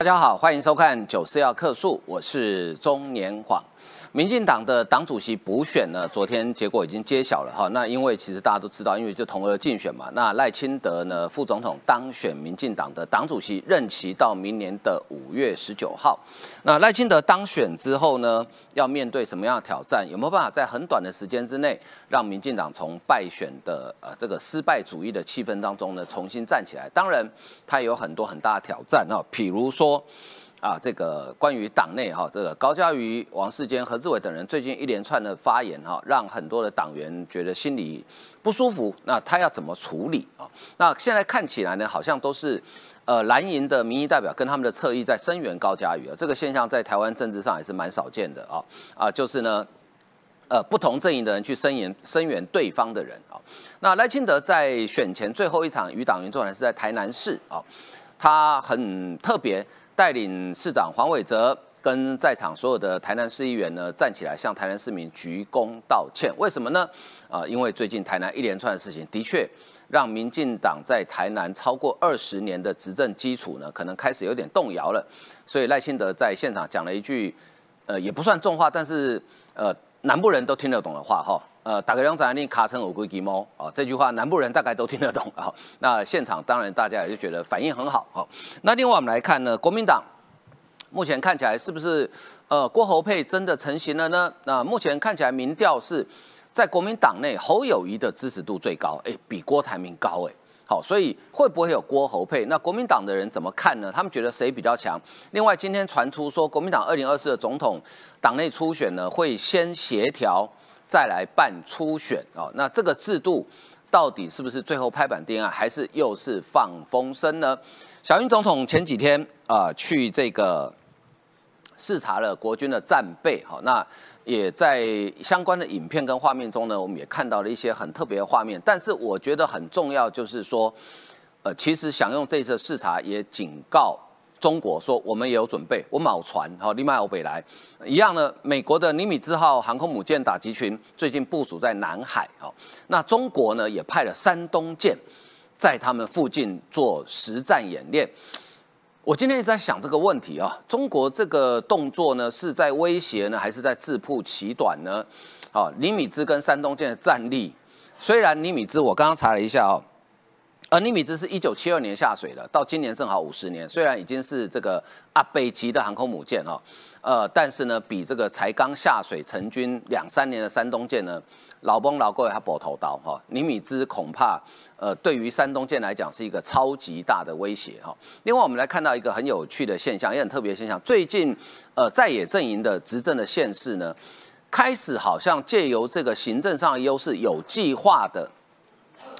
大家好，欢迎收看《九四要客诉》，我是中年晃。民进党的党主席补选呢，昨天结果已经揭晓了哈。那因为其实大家都知道，因为就同额竞选嘛。那赖清德呢，副总统当选民进党的党主席，任期到明年的五月十九号。那赖清德当选之后呢，要面对什么样的挑战？有没有办法在很短的时间之内，让民进党从败选的呃这个失败主义的气氛当中呢，重新站起来？当然，他有很多很大的挑战啊，比如说。啊，这个关于党内哈，这个高嘉瑜、王世坚、何志伟等人最近一连串的发言哈，让很多的党员觉得心里不舒服。那他要怎么处理啊？那现在看起来呢，好像都是呃蓝营的民意代表跟他们的侧翼在声援高嘉瑜啊。这个现象在台湾政治上也是蛮少见的啊啊，就是呢，呃，不同阵营的人去声援声援对方的人啊。那赖清德在选前最后一场与党员座谈是在台南市啊，他很特别。带领市长黄伟哲跟在场所有的台南市议员呢站起来向台南市民鞠躬道歉。为什么呢？啊，因为最近台南一连串的事情，的确让民进党在台南超过二十年的执政基础呢，可能开始有点动摇了。所以赖清德在现场讲了一句，呃，也不算重话，但是呃，南部人都听得懂的话哈。呃，打个两掌，令卡成五龟鸡猫啊，这句话南部人大概都听得懂啊。那现场当然大家也就觉得反应很好哈。那另外我们来看呢，国民党目前看起来是不是呃郭侯配真的成型了呢？那目前看起来民调是在国民党内侯友谊的支持度最高，哎，比郭台铭高哎。好，所以会不会有郭侯配？那国民党的人怎么看呢？他们觉得谁比较强？另外今天传出说，国民党二零二四的总统党内初选呢，会先协调。再来办初选哦，那这个制度到底是不是最后拍板定案，还是又是放风声呢？小英总统前几天啊去这个视察了国军的战备，好，那也在相关的影片跟画面中呢，我们也看到了一些很特别的画面。但是我觉得很重要就是说，呃，其实想用这次视察也警告。中国说我们也有准备，我某船好立马欧北来一样呢。美国的尼米兹号航空母舰打击群最近部署在南海，好，那中国呢也派了山东舰在他们附近做实战演练。我今天一直在想这个问题啊，中国这个动作呢是在威胁呢，还是在自曝其短呢？好，尼米兹跟山东舰的战力，虽然尼米兹我刚刚查了一下哦。而尼米兹是一九七二年下水的，到今年正好五十年。虽然已经是这个阿北级的航空母舰哈，呃，但是呢，比这个才刚下水成军两三年的山东舰呢，老崩老贵还搏头刀哈。尼米兹恐怕呃，对于山东舰来讲是一个超级大的威胁哈。另外，我们来看到一个很有趣的现象，也很特别的现象。最近呃，在野阵营的执政的县市呢，开始好像借由这个行政上的优势，有计划的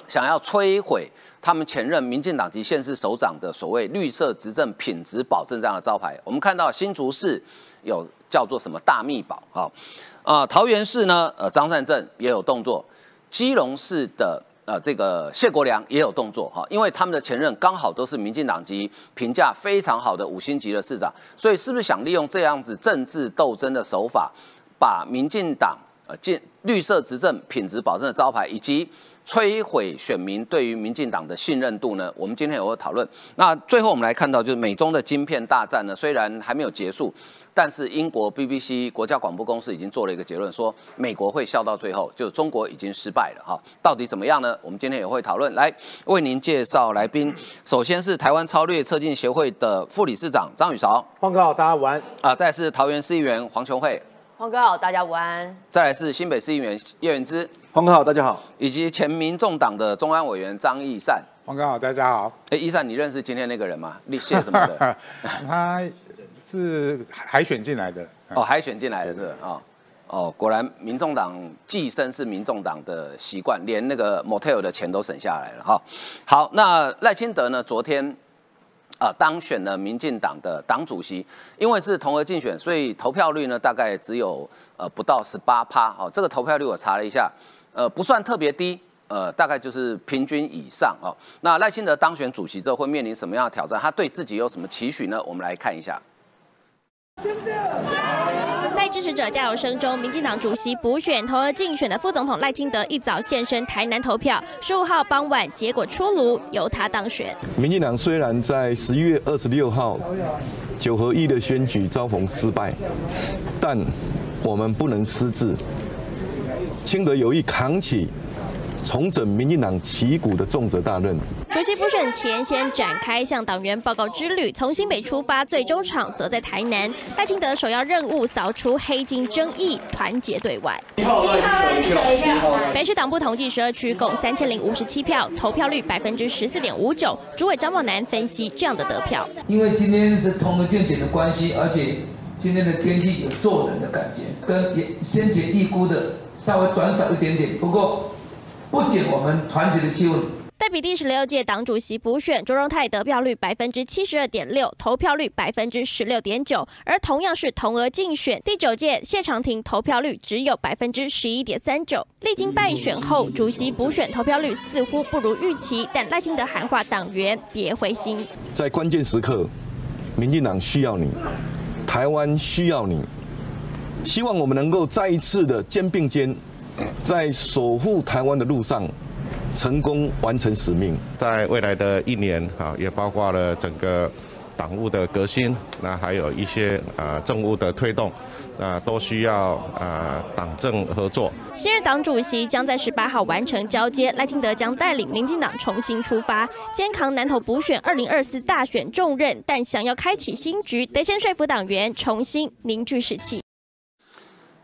想要摧毁。他们前任民进党籍县市首长的所谓绿色执政品质保证这样的招牌，我们看到新竹市有叫做什么大密保啊，啊桃园市呢，呃张善政也有动作，基隆市的呃这个谢国良也有动作哈，因为他们的前任刚好都是民进党籍评价非常好的五星级的市长，所以是不是想利用这样子政治斗争的手法，把民进党呃建绿色执政品质保证的招牌以及。摧毁选民对于民进党的信任度呢？我们今天有个讨论。那最后我们来看到，就是美中的晶片大战呢，虽然还没有结束，但是英国 BBC 国家广播公司已经做了一个结论，说美国会笑到最后，就中国已经失败了哈。到底怎么样呢？我们今天也会讨论。来为您介绍来宾，首先是台湾超略测进协会的副理事长张宇韶，黄哥好，大家午安。啊，再是桃园市议员黄琼慧。黄哥好，大家午安。再来是新北市议员叶元之，黄哥好，大家好。以及前民众党的中央委员张义善，黄哥好，大家好。哎，义善，你认识今天那个人吗？立谢什么的？他是海选进来的。哦，海选进来的是啊。哦，果然民众党寄生是民众党的习惯，连那个 motel 的钱都省下来了哈。好，那赖清德呢？昨天。啊，当选了民进党的党主席，因为是同额竞选，所以投票率呢大概只有呃不到十八趴。哦，这个投票率我查了一下，呃不算特别低，呃大概就是平均以上哦。那赖清德当选主席之后会面临什么样的挑战？他对自己有什么期许呢？我们来看一下。在支持者加油声中，民进党主席补选投而竞选的副总统赖清德一早现身台南投票。十五号傍晚，结果出炉，由他当选。民进党虽然在十一月二十六号九合一的选举遭逢失败，但我们不能失志。清德有意扛起重整民进党旗鼓的重责大任。主席补选前先展开向党员报告之旅，从新北出发，最终场则在台南。赖清德首要任务扫除黑金争议，团结对外。北市党部统计十二区共三千零五十七票，投票率百分之十四点五九。主委张茂南分析这样的得票，因为今天是同个竞选的关系，而且今天的天气有做人的感觉，跟先前预估的稍微短少一点点。不过不减我们团结的气氛。对比第十六届党主席补选，卓荣泰得票率百分之七十二点六，投票率百分之十六点九。而同样是同额竞选，第九届谢长廷投票率只有百分之十一点三九。历经败选后，主席补选投票率似乎不如预期，但赖清德喊话党员别灰心。在关键时刻，民进党需要你，台湾需要你，希望我们能够再一次的肩并肩，在守护台湾的路上。成功完成使命，在未来的一年啊，也包括了整个党务的革新，那还有一些啊政务的推动，啊都需要啊党政合作。新任党主席将在十八号完成交接，赖清德将带领民进党重新出发，肩扛南投补选二零二四大选重任，但想要开启新局，得先说服党员重新凝聚士气。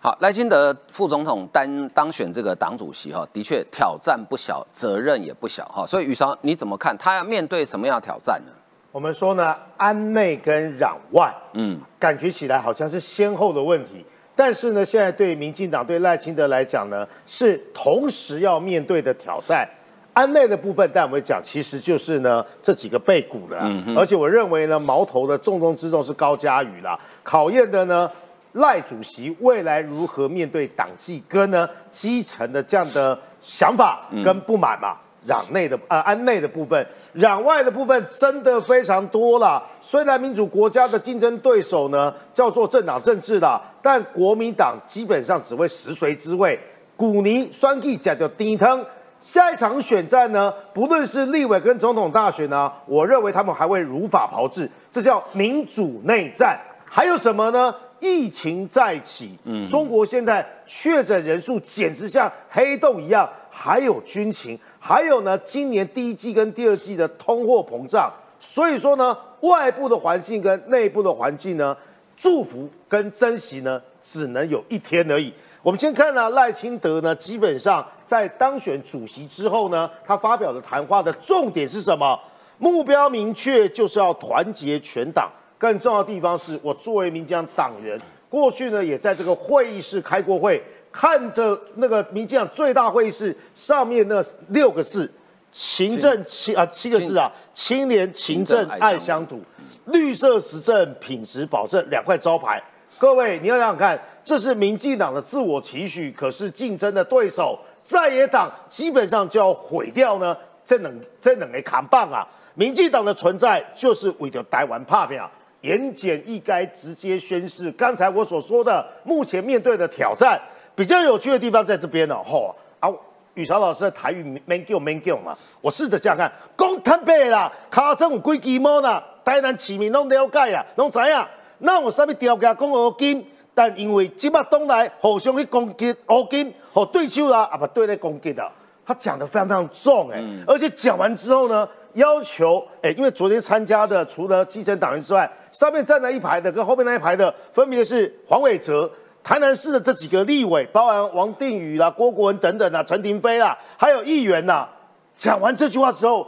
好，赖清德副总统当当选这个党主席哈，的确挑战不小，责任也不小哈。所以宇韶你怎么看？他要面对什么样的挑战呢？我们说呢，安内跟攘外，嗯，感觉起来好像是先后的问题，但是呢，现在对民进党对赖清德来讲呢，是同时要面对的挑战。安内的部分，但我们讲，其实就是呢这几个背骨的，而且我认为呢，矛头的重中之重是高嘉瑜啦，考验的呢。赖主席未来如何面对党纪跟呢基层的这样的想法跟不满嘛？攘内的呃安内的部分，攘外的部分真的非常多了。虽然民主国家的竞争对手呢叫做政党政治啦，但国民党基本上只会食髓知味。古尼双 K 讲叫丁汤，下一场选战呢，不论是立委跟总统大选呢，我认为他们还会如法炮制，这叫民主内战。还有什么呢？疫情再起，嗯，中国现在确诊人数简直像黑洞一样，还有军情，还有呢，今年第一季跟第二季的通货膨胀，所以说呢，外部的环境跟内部的环境呢，祝福跟珍惜呢，只能有一天而已。我们先看呢，赖清德呢，基本上在当选主席之后呢，他发表的谈话的重点是什么？目标明确，就是要团结全党。更重要的地方是我作为民进党党员，过去呢也在这个会议室开过会，看着那个民进党最大会议室上面那六个字“勤政七啊七个字啊，青年勤政爱乡土，绿色实政品质保证两块招牌。各位你要想想看，这是民进党的自我期许，可是竞争的对手在野党基本上就要毁掉呢，这能这两个扛棒啊！民进党的存在就是为了台湾怕票。言简意赅，直接宣誓刚才我所说的目前面对的挑战。比较有趣的地方在这边呢，吼啊，宇潮老师的台语 man g man g 嘛，我试着这样看，讲坦白啦，卡政有几鸡毛啦，台南市民拢了解啊，拢知影。那我上面调价讲乌金，但因为即马东来互相去攻击乌金，和对手啦，啊不对咧攻击的，他讲的非常非常重哎，而且讲完之后呢。要求哎，因为昨天参加的除了基层党员之外，上面站在一排的跟后面那一排的，分别是黄伟哲、台南市的这几个立委，包含王定宇啦、郭国文等等啊、陈廷飞啦，还有议员呐。讲完这句话之后，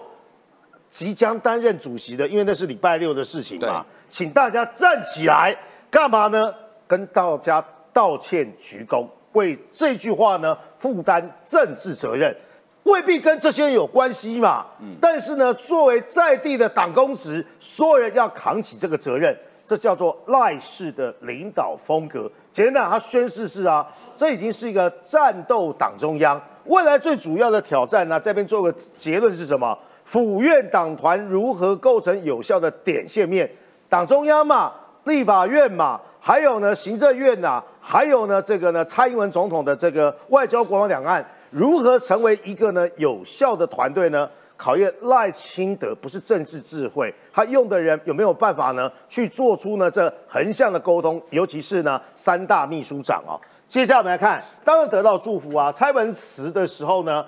即将担任主席的，因为那是礼拜六的事情嘛，请大家站起来，干嘛呢？跟大家道歉鞠躬，为这句话呢负担政治责任。未必跟这些人有关系嘛，但是呢，作为在地的党公职，所有人要扛起这个责任，这叫做赖氏的领导风格。简单讲，他宣誓是啊，这已经是一个战斗党中央未来最主要的挑战呢。这边做个结论是什么？府院党团如何构成有效的点线面？党中央嘛，立法院嘛，还有呢，行政院呐，还有呢，这个呢，蔡英文总统的这个外交、国防、两岸。如何成为一个呢有效的团队呢？考验赖清德不是政治智慧，他用的人有没有办法呢？去做出呢这横向的沟通，尤其是呢三大秘书长哦。接下来我们来看，当然得到祝福啊，蔡文辞的时候呢，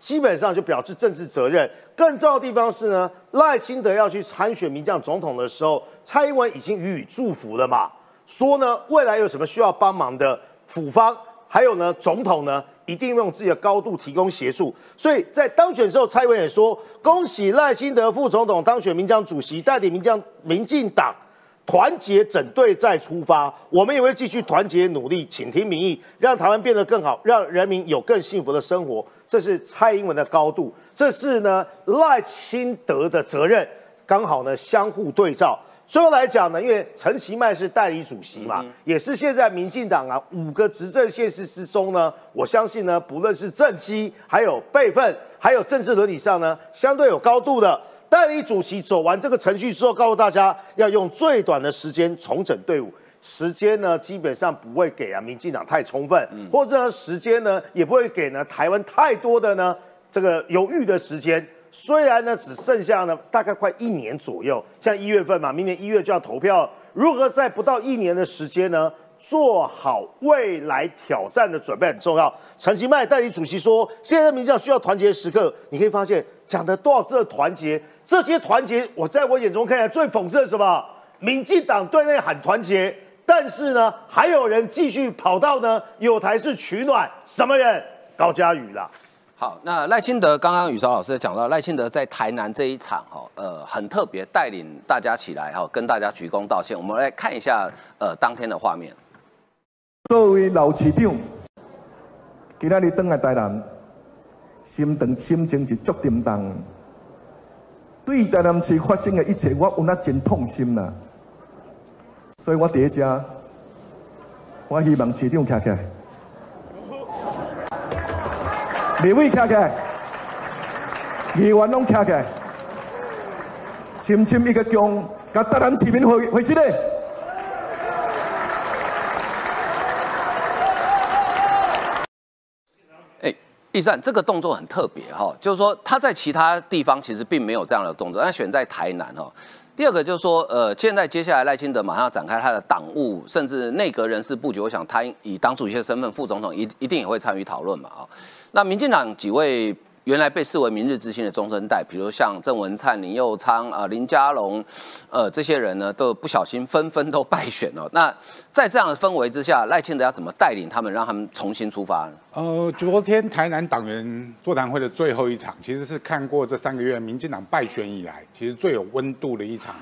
基本上就表示政治责任。更重要的地方是呢，赖清德要去参选民将总统的时候，蔡英文已经予以祝福了嘛，说呢未来有什么需要帮忙的，府方还有呢总统呢。一定用自己的高度提供协助，所以在当选之后，蔡英文也说：“恭喜赖清德副总统当选民将主席，带领民将民进党团结整队再出发。我们也会继续团结努力，倾听民意，让台湾变得更好，让人民有更幸福的生活。”这是蔡英文的高度，这是呢赖清德的责任，刚好呢相互对照。最后来讲呢，因为陈其迈是代理主席嘛，也是现在民进党啊五个执政县市之中呢，我相信呢，不论是政绩、还有辈分、还有政治伦理上呢，相对有高度的代理主席走完这个程序之后，告诉大家要用最短的时间重整队伍，时间呢基本上不会给啊民进党太充分，或者时间呢也不会给呢台湾太多的呢这个犹豫的时间。虽然呢，只剩下呢大概快一年左右，像一月份嘛，明年一月就要投票，如何在不到一年的时间呢，做好未来挑战的准备很重要。陈其迈代理主席说，现在民调需要团结时刻，你可以发现讲的多少次的团结，这些团结，我在我眼中看来最讽刺的什么？民进党对内喊团结，但是呢，还有人继续跑到呢有台是取暖，什么人？高嘉瑜啦。好，那赖清德刚刚宇超老师讲到，赖清德在台南这一场哈，呃，很特别，带领大家起来哈，跟大家鞠躬道歉。我们来看一下呃当天的画面。作为老市长，今仔日登来台南，心等心情是足沉重。对台南市发生的一切，我有那真痛心呐。所以我第一家，我希望市长站起来。立委站起来，议员拢站起来，深深一个将，甲台南市民回回信嘞。哎，易善，这个动作很特别哈，就是说他在其他地方其实并没有这样的动作，但选在台南哈。第二个就是说，呃，现在接下来赖清德马上要展开他的党务，甚至内阁人事布局，我想他以党主席的身份，副总统一一定也会参与讨论嘛啊。那民进党几位原来被视为明日之星的中生代，比如像郑文灿、林佑昌、啊林佳龙，呃这些人呢，都不小心纷纷都败选了。那在这样的氛围之下，赖清德要怎么带领他们，让他们重新出发呢？呃，昨天台南党员座谈会的最后一场，其实是看过这三个月民进党败选以来，其实最有温度的一场。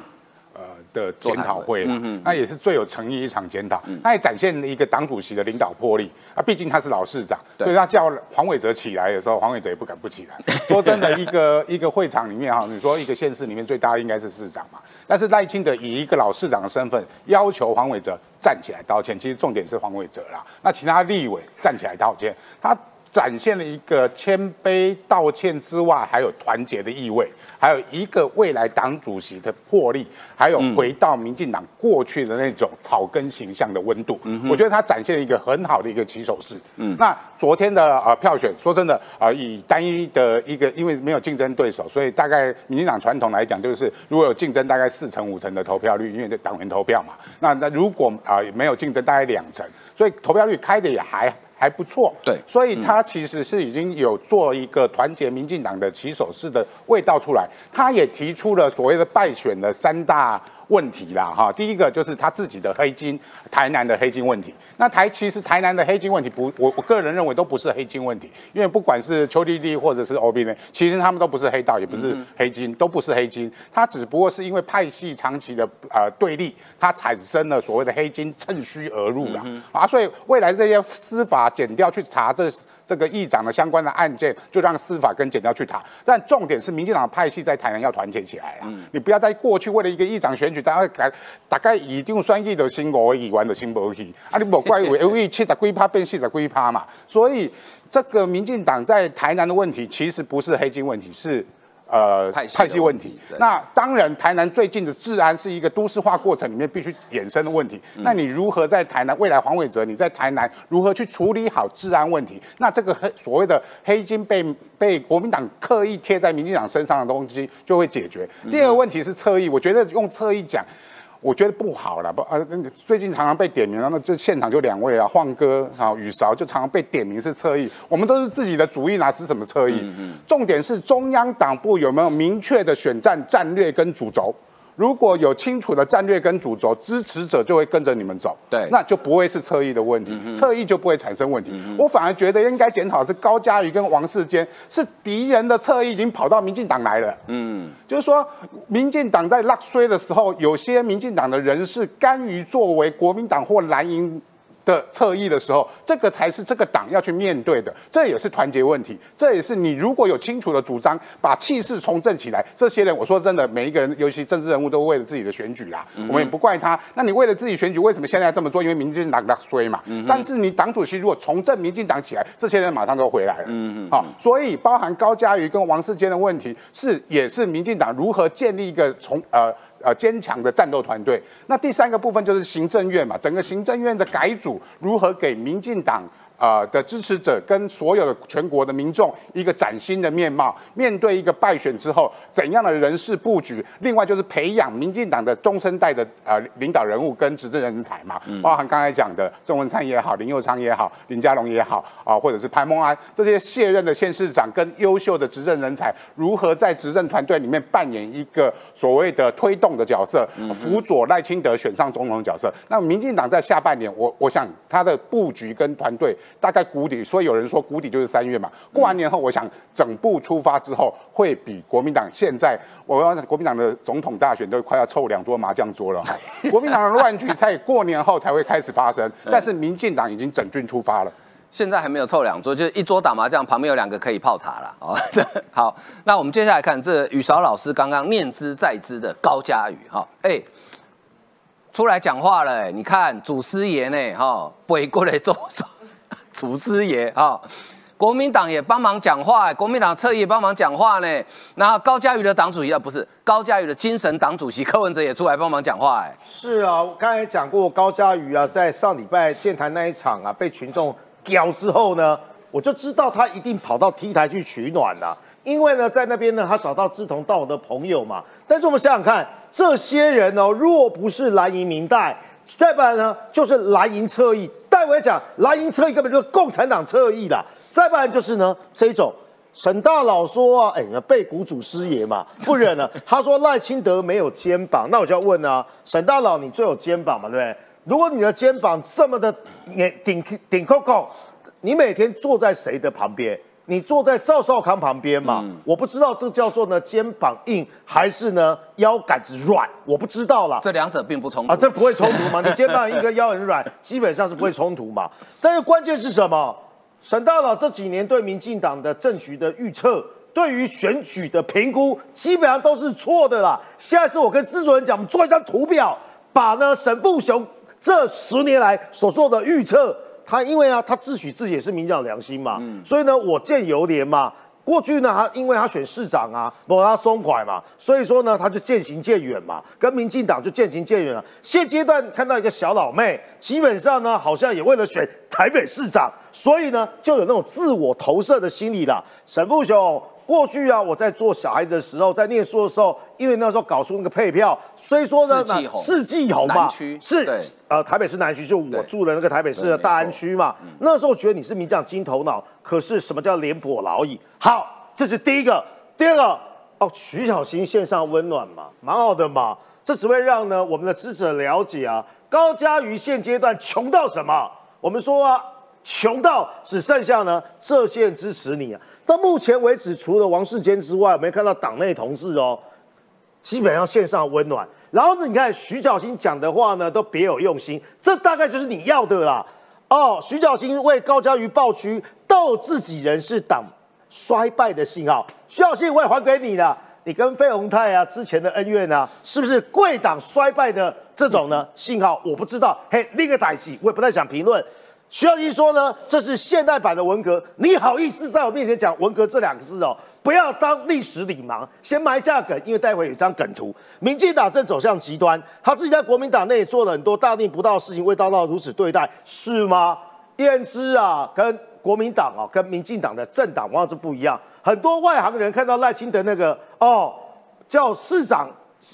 的检讨会了，那也是最有诚意一场检讨，那也展现了一个党主席的领导魄力啊。毕竟他是老市长，所以他叫黄伟哲起来的时候，黄伟哲也不敢不起来。说真的，一个一个会场里面哈，你说一个县市里面最大应该是市长嘛，但是赖清德以一个老市长的身份要求黄伟哲站起来道歉，其实重点是黄伟哲啦。那其他立委站起来道歉，他展现了一个谦卑道歉之外，还有团结的意味。还有一个未来党主席的魄力，还有回到民进党过去的那种草根形象的温度，我觉得他展现了一个很好的一个起手式。嗯，那昨天的呃票选，说真的啊，以单一的一个，因为没有竞争对手，所以大概民进党传统来讲，就是如果有竞争，大概四成五成的投票率，因为这党员投票嘛。那那如果啊没有竞争，大概两成，所以投票率开的也还。还不错，对，所以他其实是已经有做一个团结民进党的起手式的味道出来，他也提出了所谓的败选的三大。问题啦，哈，第一个就是他自己的黑金，台南的黑金问题。那台其实台南的黑金问题不，我我个人认为都不是黑金问题，因为不管是邱丽丽或者是 O B 呢，其实他们都不是黑道，也不是黑金，都不是黑金。他只不过是因为派系长期的呃对立，它产生了所谓的黑金趁虚而入了啊，所以未来这些司法减掉去查这。这个议长的相关的案件，就让司法跟检调去谈。但重点是，民进党派系在台南要团结起来啊！你不要在过去为了一个议长选举，大家大概一定算议的新五议员的新无去啊！你莫怪为因为七十几趴变四十几趴嘛。所以这个民进党在台南的问题，其实不是黑金问题，是。呃派系问题。那当然，台南最近的治安是一个都市化过程里面必须衍生的问题。那你如何在台南未来黄伟哲你在台南如何去处理好治安问题？那这个黑所谓的黑金被被国民党刻意贴在民进党身上的东西就会解决。第二个问题是侧翼，我觉得用侧翼讲。我觉得不好了，不啊，最近常常被点名，那么这现场就两位啊，晃哥啊，雨勺就常常被点名是侧翼，我们都是自己的主意，哪是什么侧翼？重点是中央党部有没有明确的选战战略跟主轴？如果有清楚的战略跟主轴，支持者就会跟着你们走，对，那就不会是侧翼的问题，侧翼就不会产生问题。我反而觉得应该检讨是高嘉瑜跟王世坚是敌人的侧翼已经跑到民进党来了，嗯，就是说民进党在落衰的时候，有些民进党的人士甘于作为国民党或蓝营。的侧翼的时候，这个才是这个党要去面对的，这也是团结问题，这也是你如果有清楚的主张，把气势重振起来，这些人，我说真的，每一个人，尤其政治人物，都为了自己的选举啦，我们也不怪他。那你为了自己选举，为什么现在这么做？因为民进党在衰嘛。但是你党主席如果重振民进党起来，这些人马上都回来了。嗯嗯。好，所以包含高嘉瑜跟王世坚的问题，是也是民进党如何建立一个从呃。呃，坚强的战斗团队。那第三个部分就是行政院嘛，整个行政院的改组如何给民进党。呃的支持者跟所有的全国的民众一个崭新的面貌，面对一个败选之后怎样的人事布局？另外就是培养民进党的中生代的呃领导人物跟执政人才嘛，包含刚才讲的郑文灿也好，林佑昌也好，林佳龙也好啊，或者是潘孟安这些卸任的县市长跟优秀的执政人才，如何在执政团队里面扮演一个所谓的推动的角色，辅佐赖清德选上总统的角色？那民进党在下半年，我我想他的布局跟团队。大概谷底，所以有人说谷底就是三月嘛。过完年后，我想整部出发之后，会比国民党现在，我要国民党的总统大选都快要凑两桌麻将桌了。国民党的乱局在过年后才会开始发生，但是民进党已经整军出发了。现在还没有凑两桌，就是一桌打麻将，旁边有两个可以泡茶了。哦，好，那我们接下来看这雨韶老师刚刚念之在之的高嘉宇哈，哎，出来讲话了，你看祖师爷呢，哈，背过来走走。祖师爷啊，国民党也帮忙讲话，国民党侧翼帮忙讲话呢。那高嘉瑜的党主席啊，不是高嘉瑜的精神党主席柯文哲也出来帮忙讲话哎。是啊，我刚才讲过高嘉瑜啊，在上礼拜建台那一场啊，被群众屌之后呢，我就知道他一定跑到 T 台去取暖了，因为呢，在那边呢，他找到志同道合的朋友嘛。但是我们想想看，这些人哦，若不是蓝营明代，再不然呢，就是蓝营侧翼。再我讲，蓝营侧翼根本就是共产党侧翼啦。再不然就是呢，这种沈大佬说啊，哎，被谷祖师爷嘛，不忍了。他说赖清德没有肩膀，那我就要问啊，沈大佬你最有肩膀嘛，对不对？如果你的肩膀这么的顶顶顶扣扣，你每天坐在谁的旁边？你坐在赵少康旁边嘛？我不知道这叫做呢肩膀硬还是呢腰杆子软，我不知道了。这两者并不冲突啊，这不会冲突嘛？你肩膀硬跟腰很软，基本上是不会冲突嘛。但是关键是什么？沈大佬这几年对民进党的政局的预测，对于选举的评估，基本上都是错的啦。下一次我跟制作人讲，我们做一张图表，把呢沈步雄这十年来所做的预测。他因为啊，他自诩自己也是民调良心嘛，所以呢，我见犹怜嘛。过去呢，他因为他选市长啊，不他松快嘛，所以说呢，他就渐行渐远嘛，跟民进党就渐行渐远了。现阶段看到一个小老妹，基本上呢，好像也为了选台北市长，所以呢，就有那种自我投射的心理了。沈富雄。过去啊，我在做小孩子的时候，在念书的时候，因为那时候搞出那个配票，所以说呢，四季红嘛，是呃台北市南区，就我住的那个台北市的大安区嘛。那时候觉得你是名将金头脑，可是什么叫廉颇老矣？好，这是第一个。第二个哦，徐小新线上温暖嘛，蛮好的嘛。这只会让呢我们的支持者了解啊，高嘉瑜现阶段穷到什么？我们说啊，穷到只剩下呢这些人支持你啊。到目前为止，除了王世坚之外，没看到党内同事哦，基本上线上温暖。然后呢，你看徐小新讲的话呢，都别有用心，这大概就是你要的啦。哦，徐小新为高嘉瑜爆区斗自己人是党衰败的信号。徐小新，我也还给你了。你跟费鸿泰啊之前的恩怨啊，是不是贵党衰败的这种呢信号？我不知道。嘿，另一个歹戏，我也不太想评论。徐小新说呢，这是现代版的文革，你好意思在我面前讲文革这两个字哦？不要当历史礼盲，先埋下梗，因为待会有一张梗图，民进党正走向极端，他自己在国民党内做了很多大逆不道的事情，未遭到如此对待，是吗？燕之啊，跟国民党啊，跟民进党的政党往往是不一样，很多外行人看到赖清德那个哦，叫市长、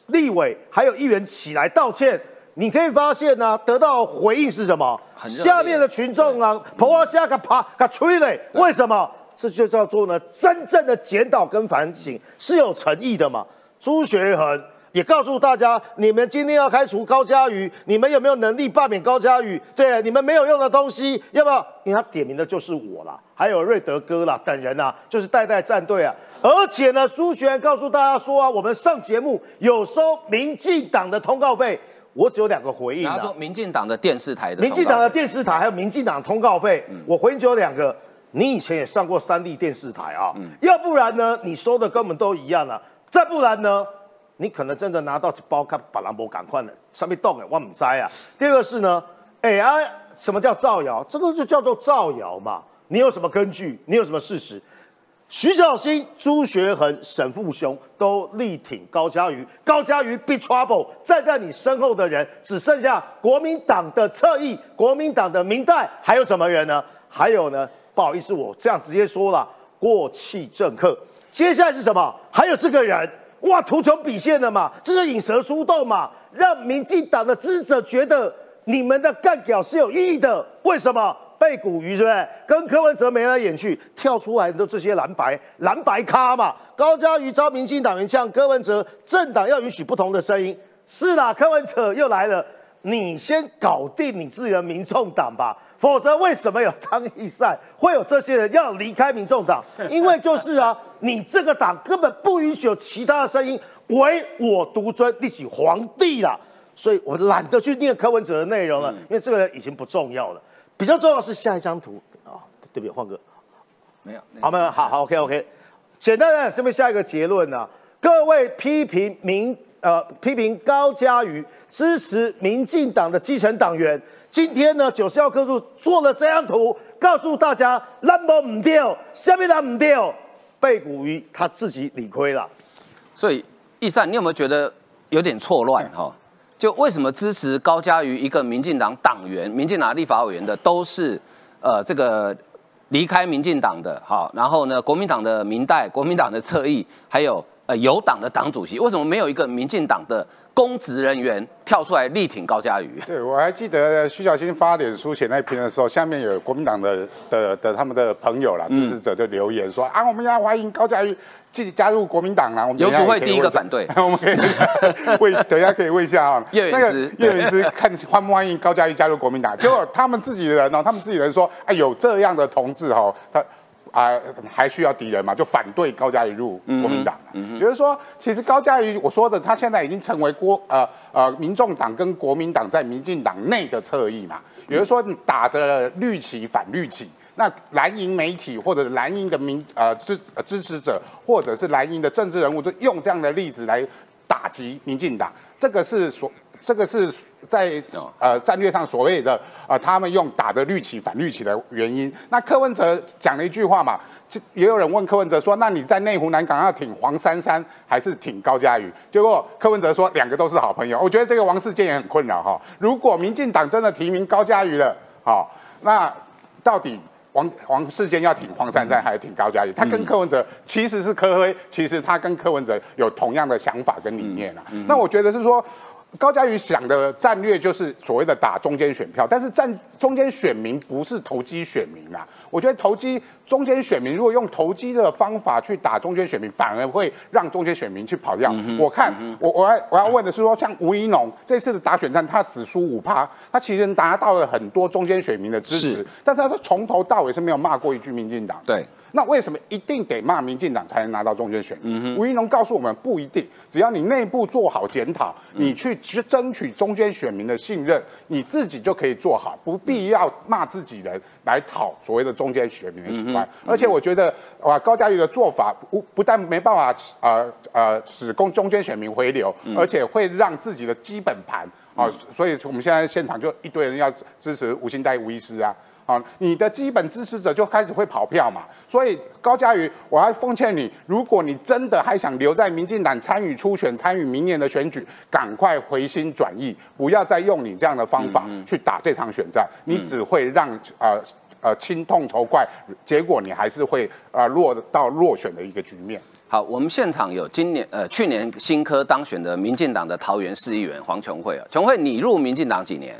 立委还有议员起来道歉。你可以发现呢，得到回应是什么？下面的群众啊，跑啊下个爬个吹嘞，为什么？这就叫做呢，真正的检讨跟反省是有诚意的嘛。朱学恒也告诉大家，你们今天要开除高嘉瑜，你们有没有能力罢免高嘉瑜？对，你们没有用的东西，要不要？因为他点名的就是我啦，还有瑞德哥啦等人啊，就是代代战队啊。而且呢，朱学恒告诉大家说啊，我们上节目有收民进党的通告费。我只有两个回应。他说，民进党的电视台的，民进党的电视台还有民进党通告费，我回应只有两个。你以前也上过三立电视台啊，要不然呢，你说的根本都一样啊。再不然呢，你可能真的拿到包看把兰博赶快的上面动哎，我唔知啊。第二个是呢，哎啊，什么叫造谣？这个就叫做造谣嘛。你有什么根据？你有什么事实？徐小新、朱学恒、沈富雄都力挺高嘉瑜，高嘉瑜 be trouble，站在你身后的人只剩下国民党的侧翼、国民党的明代，还有什么人呢？还有呢？不好意思，我这样直接说了，过气政客。接下来是什么？还有这个人，哇，图穷匕现的嘛，这是引蛇出洞嘛，让民进党的支持者觉得你们的干屌是有意义的。为什么？背骨鱼是不是跟柯文哲眉来眼去？跳出来的都这些蓝白蓝白咖嘛？高嘉瑜招民进党员向柯文哲政党要允许不同的声音。是啦，柯文哲又来了，你先搞定你自己的民众党吧，否则为什么有张义赛会有这些人要离开民众党？因为就是啊，你这个党根本不允许有其他的声音，唯我独尊，立起皇帝啦。所以我懒得去念柯文哲的内容了，因为这个人已经不重要了。比较重要是下一张图啊，对不对？换个，没有，好没有？好好，OK OK。简单的，这边下一个结论呢？各位批评民呃批评高嘉瑜支持民进党的基层党员，今天呢九十号科数做了这张图，告诉大家那么唔掉，下面的唔掉，背骨鱼他自己理亏了。所以，易善，你有没有觉得有点错乱哈？就为什么支持高嘉瑜一个民进党党员、民进党立法委员的都是，呃，这个离开民进党的，好，然后呢，国民党的民代、国民党的侧翼，还有呃有党的党主席，为什么没有一个民进党的公职人员跳出来力挺高嘉瑜？对我还记得徐小新发脸书写那一篇的时候，下面有国民党的的的他们的朋友啦，支持者就留言说啊，我们要欢迎高嘉瑜。进加入国民党啦，我们游淑慧第一个反对，我们可以问，等一下可以问一下啊。叶元之，叶元之看欢不欢迎高嘉瑜加入国民党？结果他们自己的人哦，他们自己人说，哎，有这样的同志哈，他啊还需要敌人嘛？就反对高嘉瑜入国民党。嗯，比如说，其实高嘉瑜我说的，他现在已经成为国呃呃民众党跟国民党在民进党内的侧翼嘛。比如说，打着绿旗反绿旗。那蓝营媒体或者蓝营的民呃支支持者，或者是蓝营的政治人物，都用这样的例子来打击民进党。这个是所，这个是在呃战略上所谓的呃他们用打的绿旗反绿旗的原因。那柯文哲讲了一句话嘛，就也有人问柯文哲说，那你在内湖南港要挺黄珊珊还是挺高嘉瑜？结果柯文哲说两个都是好朋友。我觉得这个王世坚也很困扰哈。如果民进党真的提名高嘉瑜了，好，那到底？王王世坚要挺黄珊珊还是挺高嘉瑜？他跟柯文哲其实是柯辉，其实他跟柯文哲有同样的想法跟理念啊。那我觉得是说。高嘉瑜想的战略就是所谓的打中间选票，但是战中间选民不是投机选民啊。我觉得投机中间选民如果用投机的方法去打中间选民，反而会让中间选民去跑掉。我看我我要我要问的是说，像吴怡农这次的打选战，他只输五趴，他其实达到了很多中间选民的支持，但是从头到尾是没有骂过一句民进党。对。那为什么一定得骂民进党才能拿到中间选民？吴怡农告诉我们，不一定，只要你内部做好检讨，你去去争取中间选民的信任，你自己就可以做好，不必要骂自己人来讨所谓的中间选民的喜欢。而且我觉得，哇，高嘉瑜的做法不不但没办法呃呃使供中间选民回流，而且会让自己的基本盘啊，所以我们现在现场就一堆人要支持吴兴代吴医师啊。好，你的基本支持者就开始会跑票嘛。所以高嘉瑜，我还奉劝你，如果你真的还想留在民进党参与初选、参与明年的选举，赶快回心转意，不要再用你这样的方法去打这场选战，你只会让呃呃亲痛仇怪，结果你还是会呃落到落选的一个局面。好，我们现场有今年呃去年新科当选的民进党的桃园市议员黄琼慧啊，琼慧，你入民进党几年？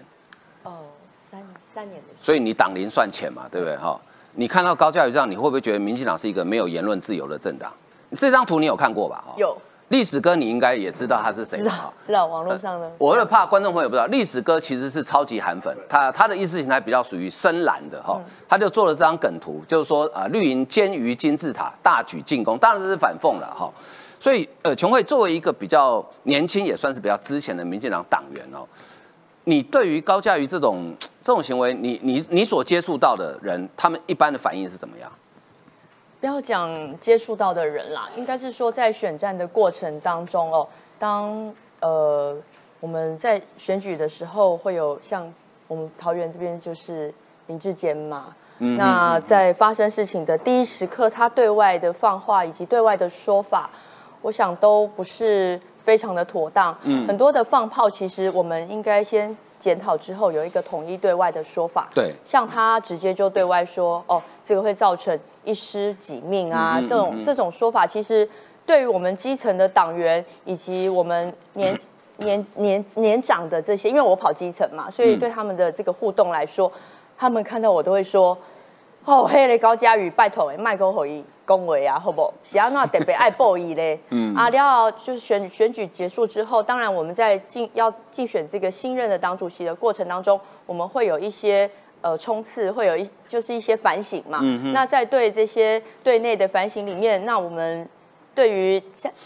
哦，三三年的。所以你党龄算浅嘛，对不对哈？你看到高教育这样，你会不会觉得民进党是一个没有言论自由的政党？这张图你有看过吧？有。历史哥，你应该也知道他是谁，知道，知道网络上的。我为了怕观众朋友不知道，历史哥其实是超级韩粉，他他的意识形态比较属于深蓝的哈，他就做了这张梗图，就是说啊，绿营监于金字塔，大举进攻，当然这是反讽了哈。所以呃，琼慧作为一个比较年轻，也算是比较之前的民进党党员哦，你对于高价于这种 这种行为，你你你所接触到的人，他们一般的反应是怎么样？不要讲接触到的人啦，应该是说在选战的过程当中哦，当呃我们在选举的时候会有像我们桃园这边就是林志坚嘛，那在发生事情的第一时刻，他对外的放话以及对外的说法，我想都不是非常的妥当。嗯，很多的放炮，其实我们应该先检讨之后有一个统一对外的说法。对，像他直接就对外说，哦，这个会造成。一失几命啊！这种这种说法，其实对于我们基层的党员以及我们年 年年年长的这些，因为我跑基层嘛，所以对他们的这个互动来说，他们看到我都会说：“哦，嘿嘞，高嘉宇，拜托哎，麦克可以恭维啊，好不？喜要那特别爱报义嘞。”嗯啊，然后就是选选举结束之后，当然我们在竞要竞选这个新任的党主席的过程当中，我们会有一些。呃，冲刺会有一就是一些反省嘛。嗯那在对这些对内的反省里面，那我们对于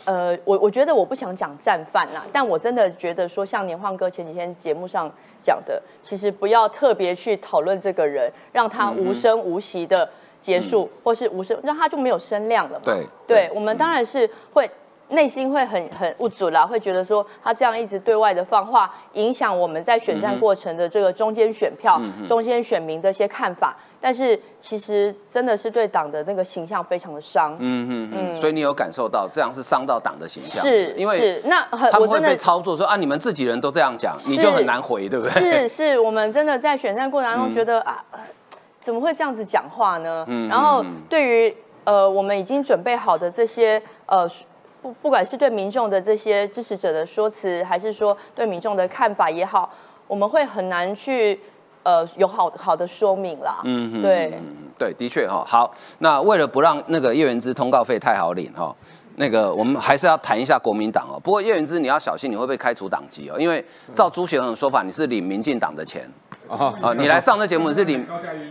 呃，我我觉得我不想讲战犯啦，但我真的觉得说，像年晃哥前几天节目上讲的，其实不要特别去讨论这个人，让他无声无息的结束，或是无声，那他就没有声量了嘛。对，对我们当然是会。内心会很很不足啦，会觉得说他这样一直对外的放话，影响我们在选战过程的这个中间选票、中间选民的一些看法。但是其实真的是对党的那个形象非常的伤。嗯嗯嗯。所以你有感受到这样是伤到党的形象？是，因为是那他们会被操作说啊，你们自己人都这样讲，你就很难回，对不对？是是，我们真的在选战过程当中觉得啊，怎么会这样子讲话呢？嗯。然后对于呃，我们已经准备好的这些呃。不，不管是对民众的这些支持者的说辞，还是说对民众的看法也好，我们会很难去呃有好好的说明啦。嗯，对，对，的确哈。好，那为了不让那个叶元之通告费太好领哈，那个我们还是要谈一下国民党哦。不过叶元之你要小心，你会被开除党籍哦，因为照朱学恒的说法，你是领民进党的钱。啊，你来上这节目是领，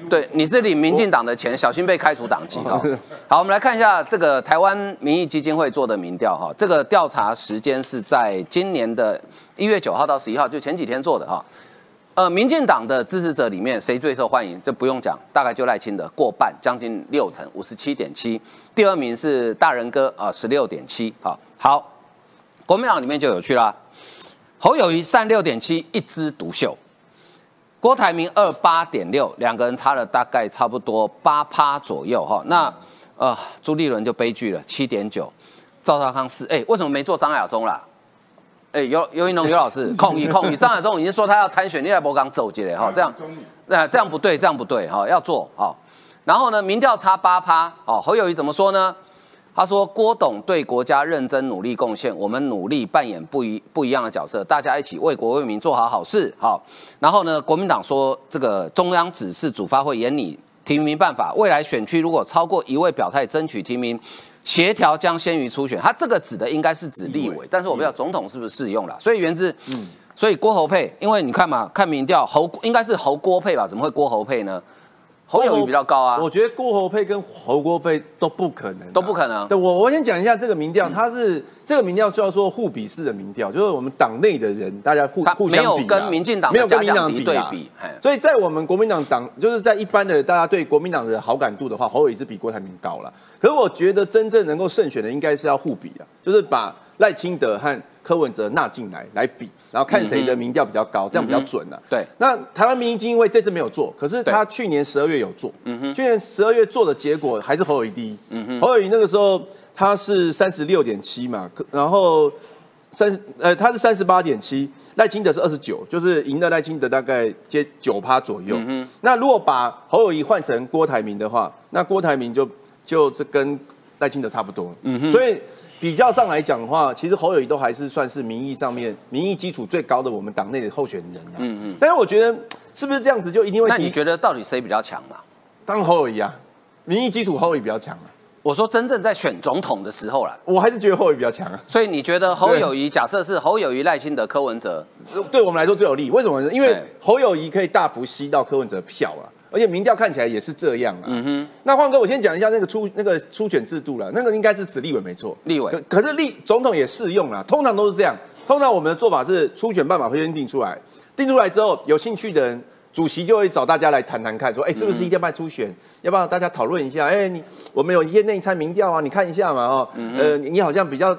对，你是领民进党的钱，小心被开除党籍哈。好，我们来看一下这个台湾民意基金会做的民调哈，这个调查时间是在今年的一月九号到十一号，就前几天做的哈。呃，民进党的支持者里面谁最受欢迎？这不用讲，大概就赖清德过半，将近六成，五十七点七。第二名是大人哥啊，十六点七。好，好，国民党里面就有趣啦，侯友谊三六点七，一枝独秀。郭台铭二八点六，两个人差了大概差不多八趴左右哈。那呃，朱立伦就悲剧了，七点九。赵少康是，哎，为什么没做张亚中啦？哎，尤尤云龙尤老师 控一控一，张亚中已经说他要参选，你来博刚走进来哈，这样那这样不对，这样不对哈，要做哈。然后呢，民调差八趴，哦，侯友谊怎么说呢？他说：“郭董对国家认真努力贡献，我们努力扮演不一不一样的角色，大家一起为国为民做好好事。”好，然后呢，国民党说这个中央指示主发会严拟提名办法，未来选区如果超过一位表态争取提名，协调将先于初选。他这个指的应该是指立委，但是我不知道总统是不是适用了。所以原之，嗯，所以郭侯配，因为你看嘛，看民调侯应该是侯郭配吧？怎么会郭侯配呢？侯友谊比较高啊，我觉得郭侯佩跟侯国飞都不可能，都不可能。对我，我先讲一下这个民调，它是这个民调需要说互比式的民调，就是我们党内的人大家互互相比，没有跟民进党没有跟民进党比对比。所以在我们国民党党，就是在一般的大家对国民党的好感度的话，侯友谊是比郭台铭高了。可是我觉得真正能够胜选的，应该是要互比啊，就是把。赖清德和柯文哲纳进来来比，然后看谁的民调比较高，这样比较准啊。对，那台湾民意基金会这次没有做，可是他去年十二月有做。嗯哼，去年十二月做的结果还是侯友谊第一。嗯哼，侯友谊那个时候他是三十六点七嘛，然后三呃他是三十八点七，赖清德是二十九，就是赢的赖清德大概接九趴左右。嗯哼，那如果把侯友谊换成郭台铭的话，那郭台铭就就这跟赖清德差不多。嗯哼，所以。比较上来讲的话，其实侯友谊都还是算是民意上面民意基础最高的我们党内的候选人。嗯嗯。但是我觉得是不是这样子就一定会？那你觉得到底谁比较强嘛？当然侯友谊啊，民意基础侯友谊比较强啊。我说真正在选总统的时候啦，我还是觉得侯友谊比较强啊。所以你觉得侯友谊假设是侯友谊、赖清德、柯文哲，对我们来说最有利？为什么？因为侯友谊可以大幅吸到柯文哲票啊。而且民调看起来也是这样啊。嗯哼。那换哥，我先讲一下那个初那个初选制度了。那个应该是指立委没错。立委。可可是立总统也适用了，通常都是这样。通常我们的做法是初选办法会先定出来，定出来之后，有兴趣的人，主席就会找大家来谈谈看，说，哎，是不是一定要办初选？要不要大家讨论一下？哎，你我们有一些内参民调啊，你看一下嘛，哦，呃，你好像比较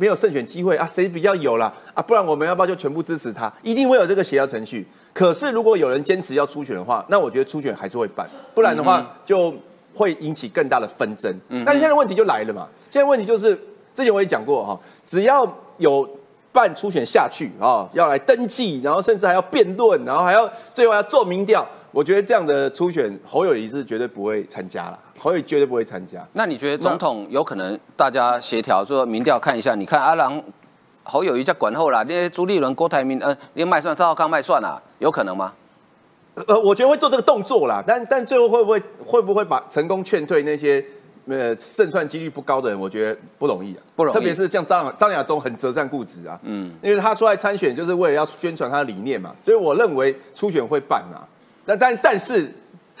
没有胜选机会啊，谁比较有了啊？不然我们要不要就全部支持他？一定会有这个协调程序。可是，如果有人坚持要初选的话，那我觉得初选还是会办，不然的话就会引起更大的纷争。但是现在问题就来了嘛，现在问题就是之前我也讲过哈，只要有办初选下去啊，要来登记，然后甚至还要辩论，然后还要最后要做民调，我觉得这样的初选侯友谊是绝对不会参加了，侯友谊绝对不会参加。那你觉得总统有可能大家协调说民调看一下？你看阿郎。侯友谊在管后啦，那些朱立伦、郭台铭，呃，连卖算赵浩康卖算啊，有可能吗？呃，我觉得会做这个动作啦，但但最后会不会会不会把成功劝退那些呃胜算几率不高的人？我觉得不容易啊，不容易。特别是像张张亚中很折善固执啊，嗯，因为他出来参选就是为了要宣传他的理念嘛，所以我认为初选会办啊。那但但是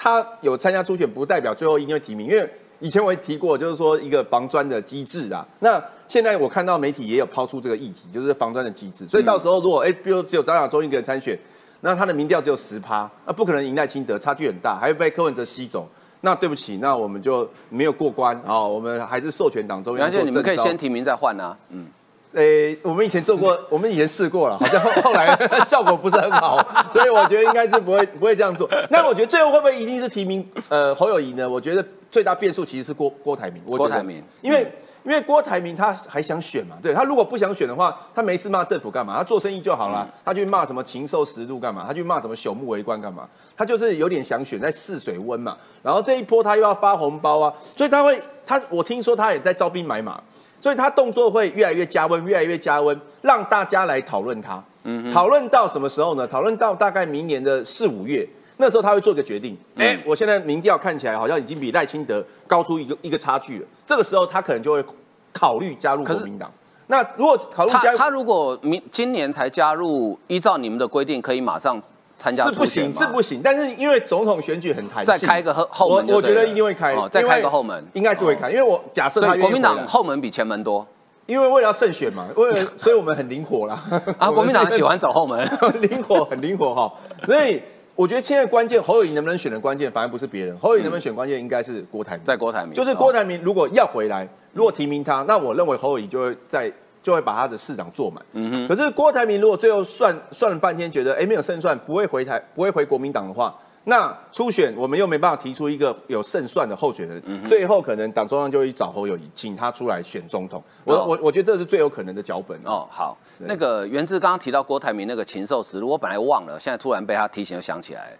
他有参加初选，不代表最后一定会提名，因为。以前我也提过，就是说一个防专的机制啊。那现在我看到媒体也有抛出这个议题，就是防专的机制。所以到时候如果哎，比如只有张亚中一个人参选，那他的民调只有十趴，那不可能赢赖清德，差距很大，还会被柯文哲吸走。那对不起，那我们就没有过关啊。我们还是授权党中央。而且你们可以先提名再换啊。嗯。诶，我们以前做过，我们以前试过了，好像后 后来 效果不是很好，所以我觉得应该是不会不会这样做。那我觉得最后会不会一定是提名呃侯友谊呢？我觉得最大变数其实是郭郭台铭。郭台铭，因为因为郭台铭他还想选嘛，对他如果不想选的话，他没事骂政府干嘛？他做生意就好了，他去骂什么禽兽食禄干嘛？他去骂什么朽木为官干嘛？他就是有点想选在试水温嘛。然后这一波他又要发红包啊，所以他会他我听说他也在招兵买马。所以他动作会越来越加温，越来越加温，让大家来讨论他。嗯，讨论到什么时候呢？讨论到大概明年的四五月，那时候他会做个决定。哎，我现在民调看起来好像已经比赖清德高出一个一个差距了。这个时候他可能就会考虑加入国民党。那如果考虑加入，他如果明今年才加入，依照你们的规定，可以马上。是不行，是不行。但是因为总统选举很弹性，再开一个后后门，我我觉得一定会开，再开个后门，应该是会开。因为我假设他国民党后门比前门多，因为为了要胜选嘛，为了 所以我们很灵活啦。啊，国民党喜欢走后门，灵活很灵活哈。所以我觉得现在关键侯友谊能不能选的关键，反而不是别人，侯友谊能不能选关键应该是郭台铭，在郭台铭，就是郭台铭如果要回来，如果提名他，那我认为侯友谊就会在。就会把他的市长坐满。嗯哼。可是郭台铭如果最后算算了半天，觉得哎没有胜算，不会回台，不会回国民党的话，那初选我们又没办法提出一个有胜算的候选人，最后可能党中央就会找侯友谊，请他出来选总统。我我我觉得这是最有可能的脚本。哦，好。那个源自刚刚提到郭台铭那个禽兽食禄，我本来忘了，现在突然被他提醒，又想起来。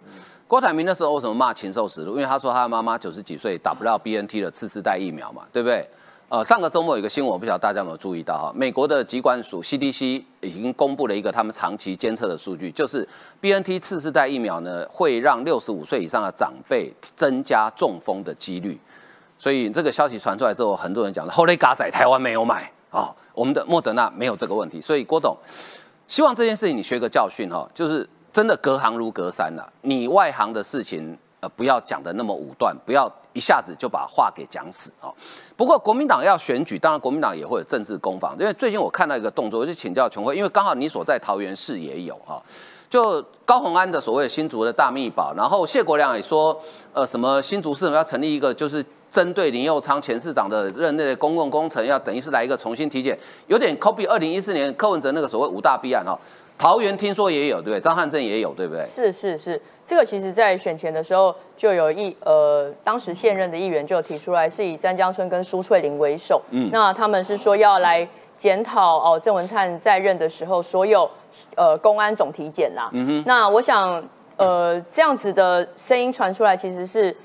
郭台铭那时候为什么骂禽兽食禄？因为他说他的妈妈九十几岁打不到 BNT 的次世代疫苗嘛，对不对？呃，上个周末有个新闻，我不晓得大家有没有注意到哈？美国的疾管署 CDC 已经公布了一个他们长期监测的数据，就是 BNT 次世代疫苗呢，会让六十五岁以上的长辈增加中风的几率。所以这个消息传出来之后，很多人讲了，Holy 嘎仔台湾没有买啊，我们的莫德纳没有这个问题。所以郭董，希望这件事情你学个教训哈，就是真的隔行如隔山呐，你外行的事情。呃，不要讲的那么武断，不要一下子就把话给讲死啊。不过国民党要选举，当然国民党也会有政治攻防。因为最近我看到一个动作，我就请教琼辉，因为刚好你所在桃园市也有哈。就高鸿安的所谓新竹的大秘宝，然后谢国良也说，呃，什么新竹市要成立一个就是针对林佑昌前市长的任内的公共工程，要等于是来一个重新体检，有点 copy 二零一四年柯文哲那个所谓五大弊案哈。桃园听说也有，对不对？张汉正也有，对不对？是是是，这个其实在选前的时候就有一呃，当时现任的议员就有提出来，是以詹江春跟苏翠玲为首，嗯，那他们是说要来检讨哦，郑文灿在任的时候所有。呃，公安总体检啦，嗯哼，那我想，呃，这样子的声音传出来，其实是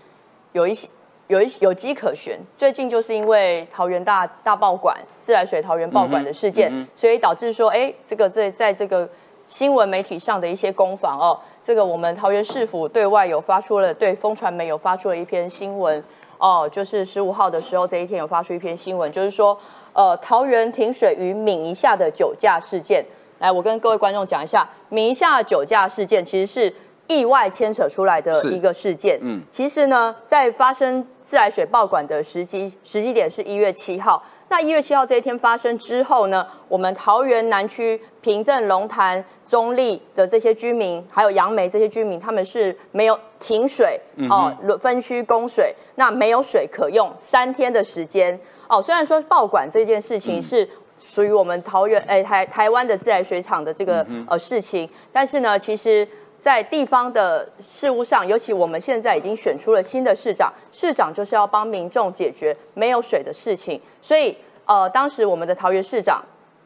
有一些有一有机可循。最近就是因为桃园大大爆管、自来水桃园爆管的事件，所以导致说，哎，这个在在这个新闻媒体上的一些攻防哦，这个我们桃园市府对外有发出了对风传媒有发出了一篇新闻哦，就是十五号的时候这一天有发出一篇新闻，就是说，呃，桃园停水与闽一下的酒驾事件。来，我跟各位观众讲一下，一下酒驾事件其实是意外牵扯出来的一个事件。嗯，其实呢，在发生自来水爆管的时机时机点是一月七号。那一月七号这一天发生之后呢，我们桃园南区平镇、龙潭、中立的这些居民，还有杨梅这些居民，他们是没有停水哦，分区供水，那没有水可用三天的时间哦。虽然说爆管这件事情是。属于我们桃园诶台台湾的自来水厂的这个呃事情，但是呢，其实，在地方的事务上，尤其我们现在已经选出了新的市长，市长就是要帮民众解决没有水的事情，所以呃，当时我们的桃园市长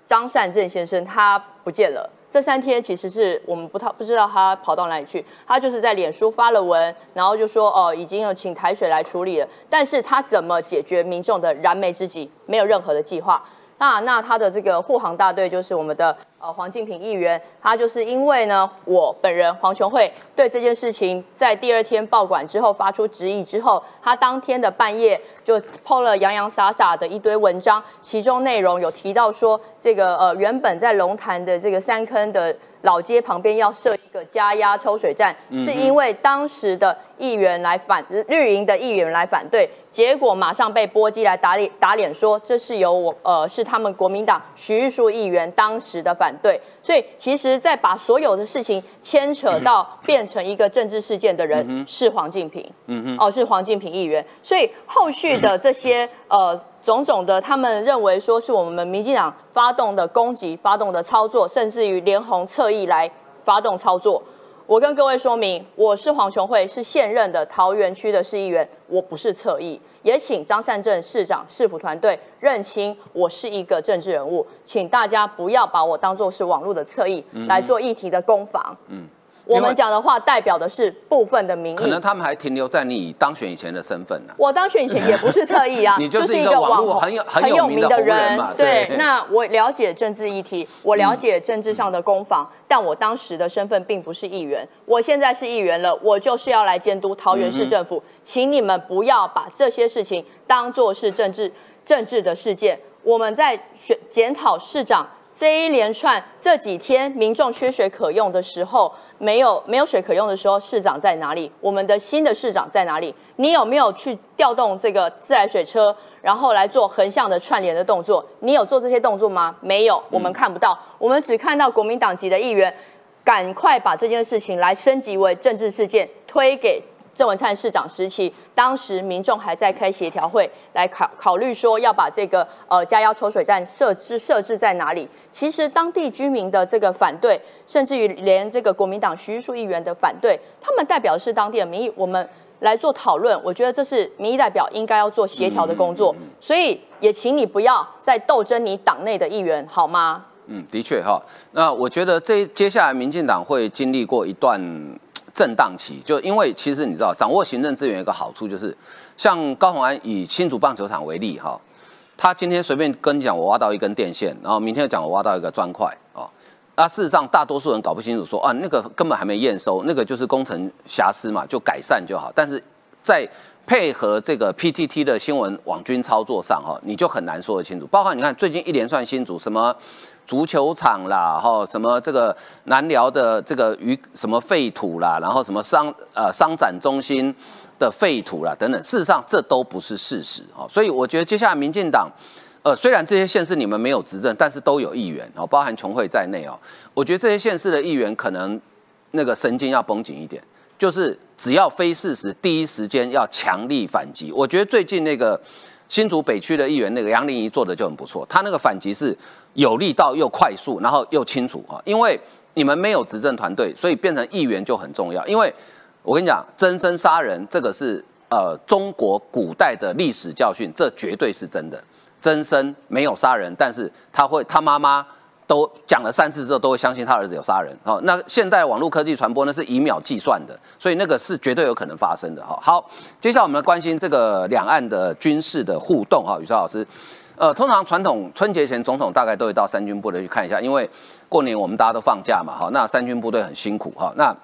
张善政先生他不见了，这三天其实是我们不太不知道他跑到哪里去，他就是在脸书发了文，然后就说哦已经有请台水来处理了，但是他怎么解决民众的燃眉之急，没有任何的计划。那那他的这个护航大队就是我们的呃黄敬平议员，他就是因为呢我本人黄琼慧对这件事情在第二天报馆之后发出质疑之后，他当天的半夜就抛了洋洋洒洒的一堆文章，其中内容有提到说这个呃原本在龙潭的这个三坑的。老街旁边要设一个加压抽水站，是因为当时的议员来反绿营的议员来反对，结果马上被波及来打脸打脸，说这是由我呃是他们国民党徐玉树议员当时的反对，所以其实，在把所有的事情牵扯到变成一个政治事件的人是黄敬平，嗯哼，哦是黄敬平议员，所以后续的这些呃。种种的，他们认为说是我们民进党发动的攻击、发动的操作，甚至于连红侧翼来发动操作。我跟各位说明，我是黄雄慧，是现任的桃园区的市议员，我不是侧翼。也请张善政市长、市府团队认清我是一个政治人物，请大家不要把我当作是网络的侧翼来做议题的攻防。嗯。我们讲的话代表的是部分的民意，可能他们还停留在你当选以前的身份呢。我当选以前也不是侧翼啊，你就是一个网络很有很有名的人嘛。对，那我了解政治议题，我了解政治上的攻防，但我当时的身份并不是议员，我现在是议员了，我就是要来监督桃园市政府，请你们不要把这些事情当做是政治政治的事件。我们在选检讨市长这一连串这几天民众缺水可用的时候。没有没有水可用的时候，市长在哪里？我们的新的市长在哪里？你有没有去调动这个自来水车，然后来做横向的串联的动作？你有做这些动作吗？没有，我们看不到，我们只看到国民党籍的议员赶快把这件事情来升级为政治事件，推给。郑文灿市长时期，当时民众还在开协调会来考考虑说要把这个呃加压抽水站设置设置在哪里。其实当地居民的这个反对，甚至于连这个国民党徐玉树议员的反对，他们代表的是当地的民意。我们来做讨论，我觉得这是民意代表应该要做协调的工作。所以也请你不要再斗争你党内的议员，好吗？嗯，的确哈。那我觉得这接下来民进党会经历过一段。震荡期，就因为其实你知道，掌握行政资源一个好处就是，像高鸿安以新竹棒球场为例哈，他今天随便跟你讲我挖到一根电线，然后明天讲我挖到一个砖块哦，那事实上大多数人搞不清楚说啊那个根本还没验收，那个就是工程瑕疵嘛，就改善就好。但是在配合这个 PTT 的新闻网军操作上哈，你就很难说得清楚。包括你看最近一连串新竹什么。足球场啦，哈，什么这个南寮的这个鱼什么废土啦，然后什么商呃商展中心的废土啦等等，事实上这都不是事实哦。所以我觉得接下来民进党，呃，虽然这些县市你们没有执政，但是都有议员哦，包含琼会在内哦。我觉得这些县市的议员可能那个神经要绷紧一点，就是只要非事实，第一时间要强力反击。我觉得最近那个新竹北区的议员那个杨玲仪做的就很不错，他那个反击是有力道又快速，然后又清楚啊。因为你们没有执政团队，所以变成议员就很重要。因为我跟你讲，真身杀人这个是呃中国古代的历史教训，这绝对是真的。真身没有杀人，但是他会他妈妈。都讲了三次之后，都会相信他儿子有杀人。哦，那现代网络科技传播呢是以秒计算的，所以那个是绝对有可能发生的。哈，好，接下来我们关心这个两岸的军事的互动。哈，宇超老师，呃，通常传统春节前总统大概都会到三军部队去看一下，因为过年我们大家都放假嘛。哈，那三军部队很辛苦。哈，那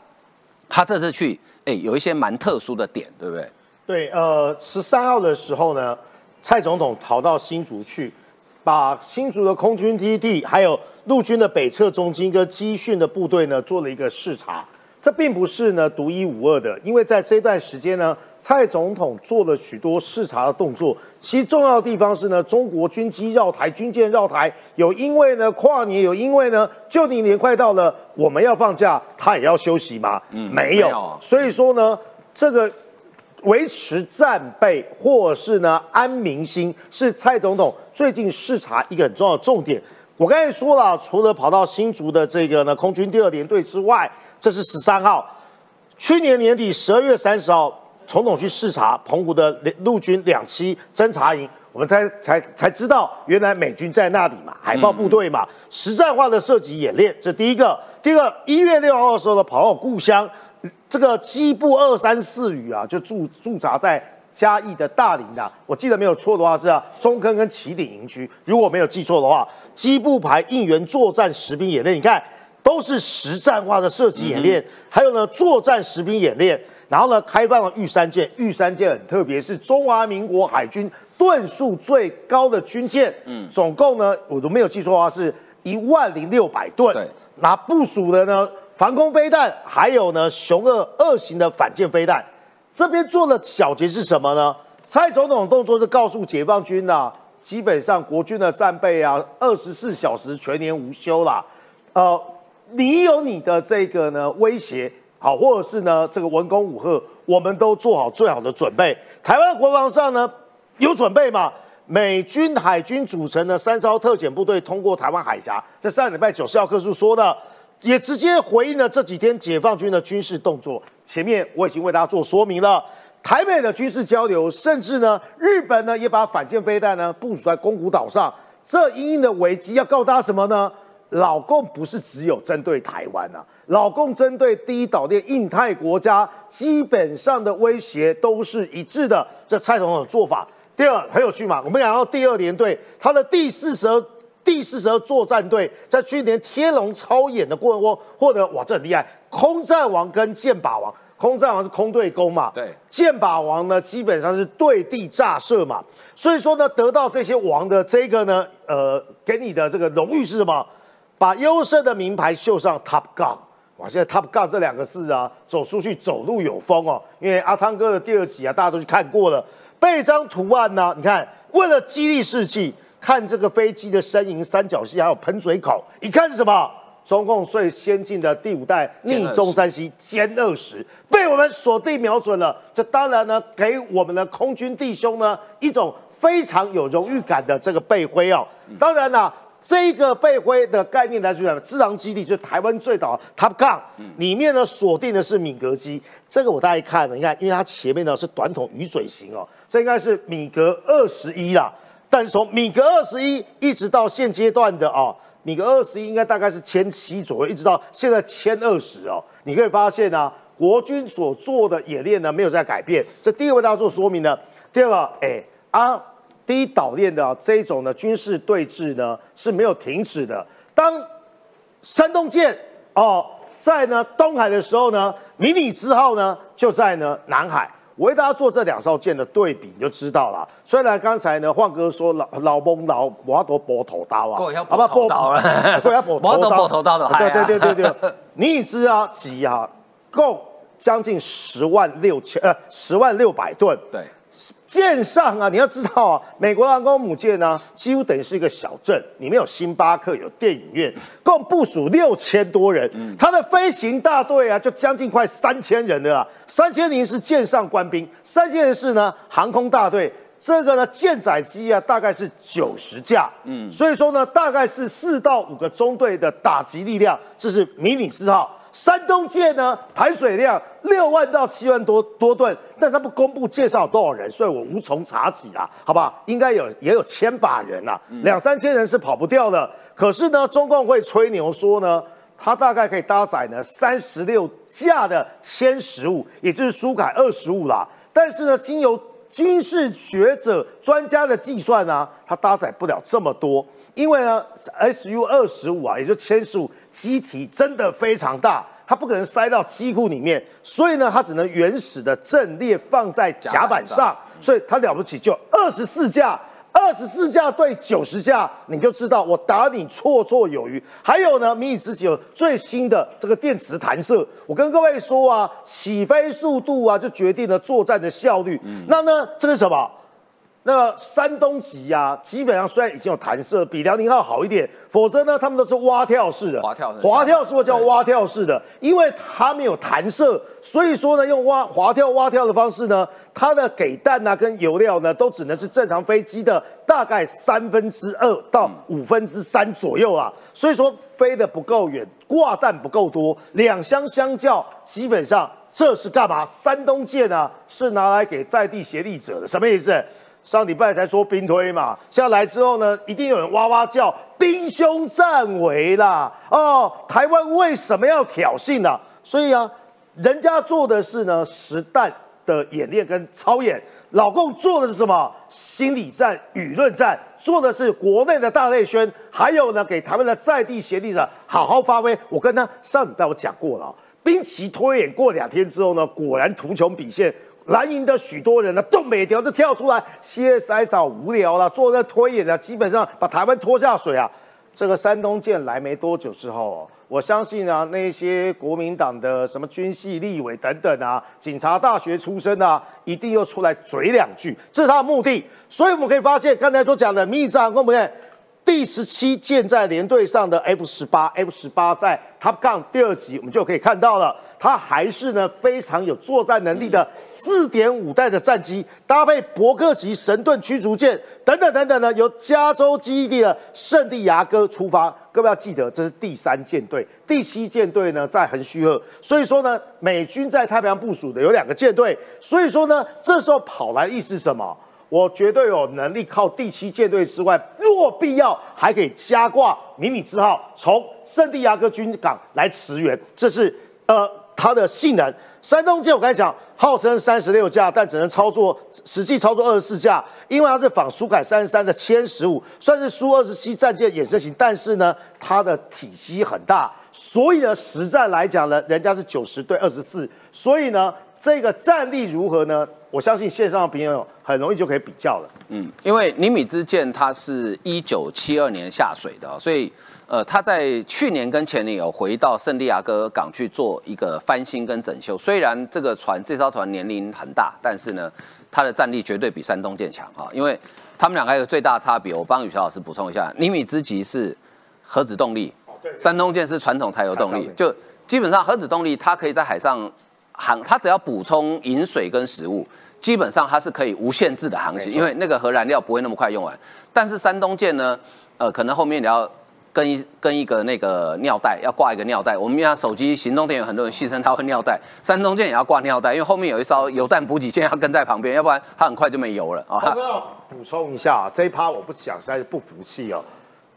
他这次去，哎，有一些蛮特殊的点，对不对？对，呃，十三号的时候呢，蔡总统逃到新竹去，把新竹的空军基地还有。陆军的北侧中心跟基训的部队呢，做了一个视察。这并不是呢独一无二的，因为在这段时间呢，蔡总统做了许多视察的动作。其重要的地方是呢，中国军机绕台、军舰绕台，有因为呢跨年，有因为呢就你年快到了，我们要放假，他也要休息吗？嗯，没有。所以说呢，这个维持战备或是呢安民心，是蔡总统最近视察一个很重要的重点。我刚才说了，除了跑到新竹的这个呢空军第二联队之外，这是十三号。去年年底十二月三十号，总统去视察澎湖的陆军两栖侦察营，我们才才才知道，原来美军在那里嘛，海豹部队嘛，实战化的射击演练，这第一个。第二个，一月六号的时候呢，跑到故乡，这个机部二三四旅啊，就驻驻扎在。嘉义的大林的，我记得没有错的话是啊，中坑跟旗顶营区，如果没有记错的话，基部排应援作战实兵演练，你看都是实战化的射击演练，还有呢作战实兵演练，然后呢开放了玉山舰，玉山舰很特别，是中华民国海军吨数最高的军舰，嗯，总共呢我都没有记错的话是一万零六百吨，对，那部署的呢防空飞弹，还有呢雄二二型的反舰飞弹。这边做的小节是什么呢？蔡总统动作是告诉解放军呐，基本上国军的战备啊，二十四小时全年无休啦。呃，你有你的这个呢威胁，好，或者是呢这个文攻武赫，我们都做好最好的准备。台湾国防上呢有准备吗？美军海军组成的三艘特遣部队通过台湾海峡，在上礼拜九十号课书说的。也直接回应了这几天解放军的军事动作。前面我已经为大家做说明了，台北的军事交流，甚至呢，日本呢也把反舰飞弹呢部署在宫古岛上。这一应的危机要告诉大家什么呢？老共不是只有针对台湾啊，老共针对第一岛链印太国家，基本上的威胁都是一致的。这蔡总统的做法。第二很有趣嘛，我们讲到第二联队，他的第四十二。第四十二作战队在去年天龙超演的过程中获得哇，这很厉害！空战王跟剑靶王，空战王是空对攻嘛？对，剑靶王呢基本上是对地炸射嘛。所以说呢，得到这些王的这个呢，呃，给你的这个荣誉是什么？把优胜的名牌绣上 Top Gun。哇，现在 Top Gun 这两个字啊，走出去走路有风哦。因为阿汤哥的第二集啊，大家都去看过了，背张图案呢，你看，为了激励士气。看这个飞机的身影、三角形，还有喷水口，一看是什么？中共最先进的第五代逆中山西歼二十被我们锁定瞄准了。这当然呢，给我们的空军弟兄呢一种非常有荣誉感的这个背徽哦。当然啦，这个背灰的概念来说，自然基地就是台湾最早 Top Gun，里面呢锁定的是米格机。这个我大家看，你看，因为它前面呢是短筒鱼嘴型哦，这应该是米格二十一啦。但是从米格二十一一直到现阶段的哦，米格二十一应该大概是千七左右，一直到现在千二十哦，你可以发现呢，国军所做的演练呢没有在改变。这第一个为大家做说明呢。第二个，哎啊，第一岛链的这种呢军事对峙呢是没有停止的。当山东舰哦在呢东海的时候呢，迷你之号呢就在呢南海。我为大家做这两艘舰的对比，你就知道了。虽然刚才呢，焕哥说老老翁老我要夺波头刀啊，好吧，波头了，我要波头刀的，对对对对对。你已知啊，几啊，共将近十万六千呃十万六百吨，对，舰上啊，你要知道啊，美国航空母舰呢，几乎等于是一个小镇，里面有星巴克，有电影院，共部署六千多人。它的飞行大队啊，就将近快三千人了啊。三千人是舰上官兵，三千人是呢航空大队。这个呢舰载机啊，大概是九十架。嗯，所以说呢，大概是四到五个中队的打击力量。这是迷你四号。山东舰呢，排水量六万到七万多多吨，但他不公布介绍多少人，所以我无从查起啊，好不好？应该有也有千把人啊，两三千人是跑不掉的。可是呢，中共会吹牛说呢，它大概可以搭载呢三十六架的歼十五，也就是苏凯二十五啦。但是呢，经由军事学者专家的计算呢，它搭载不了这么多，因为呢，Su 二十五啊，也就歼十五。机体真的非常大，它不可能塞到机库里面，所以呢，它只能原始的阵列放在甲板上，所以它了不起就二十四架，二十四架对九十架，你就知道我打你绰绰有余。还有呢，迷你之己有最新的这个电磁弹射，我跟各位说啊，起飞速度啊，就决定了作战的效率。那呢，这是什么？那山东籍啊，基本上虽然已经有弹射，比辽宁号好一点，否则呢，他们都是蛙跳式的。滑跳式，滑跳是不是叫蛙跳式的？因为它没有弹射，所以说呢，用蛙滑跳蛙跳的方式呢，它的给弹啊跟油料呢，都只能是正常飞机的大概三分之二到五分之三左右啊。所以说飞得不够远，挂弹不够多，两相相较，基本上这是干嘛？山东舰呢是拿来给在地协力者的，什么意思？上礼拜才说兵推嘛，下来之后呢，一定有人哇哇叫兵凶战危啦！哦，台湾为什么要挑衅呢？所以啊，人家做的是呢实弹的演练跟操演，老共做的是什么？心理战、舆论战，做的是国内的大内宣，还有呢给台湾的在地协力者好好发挥。我跟他上礼拜我讲过了，兵棋推演过两天之后呢，果然图穷匕现。蓝营的许多人呢，都每条都跳出来，CSI 好无聊了，做那推演呢，基本上把台湾拖下水啊。这个山东舰来没多久之后哦，我相信啊，那些国民党的什么军系立委等等啊，警察大学出身啊，一定又出来嘴两句，这是他的目的。所以我们可以发现，刚才所讲的密战，我们看第十七舰在连队上的 F 十八，F 十八在 Top Gun 第二集，我们就可以看到了。它还是呢非常有作战能力的四点五代的战机，搭配伯克级神盾驱逐舰等等等等呢，由加州基地的圣地亚哥出发。各位要记得，这是第三舰队，第七舰队呢在横须贺。所以说呢，美军在太平洋部署的有两个舰队。所以说呢，这时候跑来意思什么？我绝对有能力靠第七舰队之外，若必要还可以加挂迷你字号，从圣地亚哥军港来驰援。这是呃。它的性能，山东舰我刚才讲，号称三十六架，但只能操作实际操作二十四架，因为它是仿苏改三十三的歼十五，算是苏二十七战舰衍生型，但是呢，它的体积很大，所以呢，实战来讲呢，人家是九十对二十四，所以呢，这个战力如何呢？我相信线上的朋友很容易就可以比较了。嗯，因为尼米兹舰它是一九七二年下水的，所以。呃，它在去年跟前年有回到圣地亚哥港去做一个翻新跟整修。虽然这个船这艘船年龄很大，但是呢，它的战力绝对比山东舰强哈。因为他们两个有最大差别，我帮宇桥老师补充一下：尼米兹级是核子动力，山东舰是传统柴油动力。就基本上核子动力，它可以在海上航，它只要补充饮水跟食物，基本上它是可以无限制的航行，因为那个核燃料不会那么快用完。但是山东舰呢，呃，可能后面你要。跟一跟一个那个尿袋要挂一个尿袋，我们像手机行动电源，很多人戏称它会尿袋。山东舰也要挂尿袋，因为后面有一艘油弹补给舰要跟在旁边，要不然它很快就没油了啊。补充一下，这一趴我不讲，实在是不服气哦。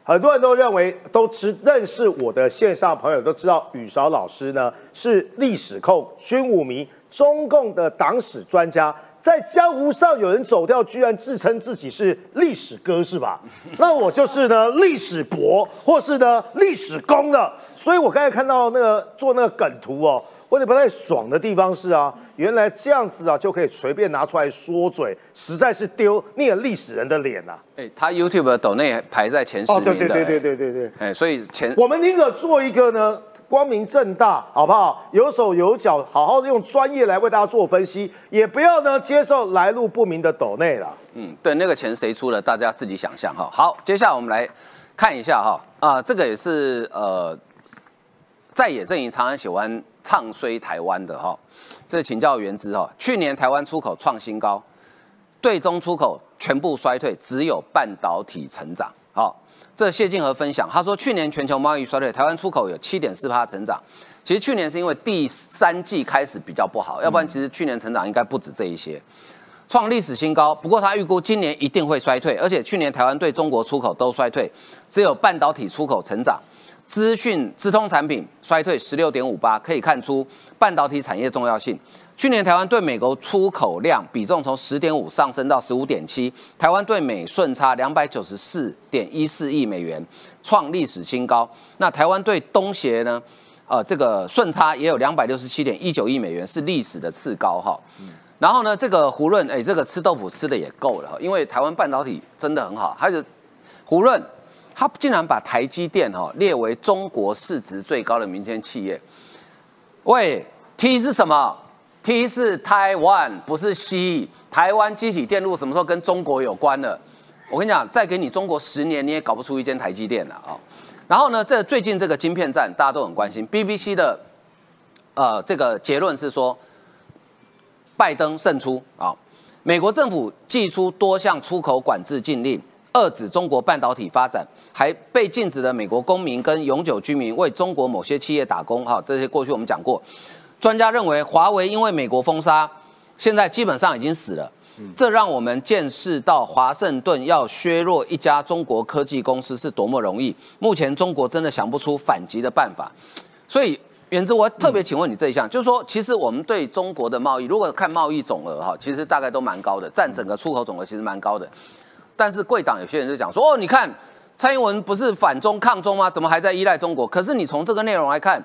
很多人都认为，都知认识我的线上朋友都知道，宇韶老师呢是历史控、军武迷、中共的党史专家。在江湖上有人走掉，居然自称自己是历史哥，是吧？那我就是呢历史博，或是呢历史公的。所以我刚才看到那个做那个梗图哦，我有点不太爽的地方是啊，原来这样子啊就可以随便拿出来说嘴，实在是丢那个历史人的脸呐。哎，他 YouTube 的抖内排在前十名的。对对对对对对对。哎，所以前我们宁可做一个呢。光明正大，好不好？有手有脚，好好的用专业来为大家做分析，也不要呢接受来路不明的抖内了。嗯，对，那个钱谁出的，大家自己想象哈。好，接下来我们来看一下哈，啊，这个也是呃，在野阵营常常喜欢唱衰台湾的哈。这请教原之哈，去年台湾出口创新高，对中出口全部衰退，只有半导体成长。好，这谢静和分享，他说去年全球贸易衰退，台湾出口有七点四趴成长。其实去年是因为第三季开始比较不好，要不然其实去年成长应该不止这一些，创历史新高。不过他预估今年一定会衰退，而且去年台湾对中国出口都衰退，只有半导体出口成长。资讯、资通产品衰退十六点五八，可以看出半导体产业重要性。去年台湾对美国出口量比重从十点五上升到十五点七，台湾对美顺差两百九十四点一四亿美元，创历史新高。那台湾对东协呢？呃，这个顺差也有两百六十七点一九亿美元，是历史的次高哈。然后呢，这个胡润，哎，这个吃豆腐吃的也够了哈，因为台湾半导体真的很好。还有胡润。他竟然把台积电哈列为中国市值最高的民间企业。喂，T 是什么？T 是台湾，不是 C。台湾机体电路什么时候跟中国有关了？我跟你讲，再给你中国十年，你也搞不出一间台积电了啊。然后呢，这最近这个晶片战，大家都很关心。BBC 的呃这个结论是说，拜登胜出啊，美国政府寄出多项出口管制禁令。遏制中国半导体发展，还被禁止的美国公民跟永久居民为中国某些企业打工，哈，这些过去我们讲过。专家认为，华为因为美国封杀，现在基本上已经死了。这让我们见识到华盛顿要削弱一家中国科技公司是多么容易。目前中国真的想不出反击的办法。所以，远之，我特别请问你这一项，就是说，其实我们对中国的贸易，如果看贸易总额，哈，其实大概都蛮高的，占整个出口总额其实蛮高的。但是贵党有些人就讲说，哦，你看蔡英文不是反中抗中吗？怎么还在依赖中国？可是你从这个内容来看，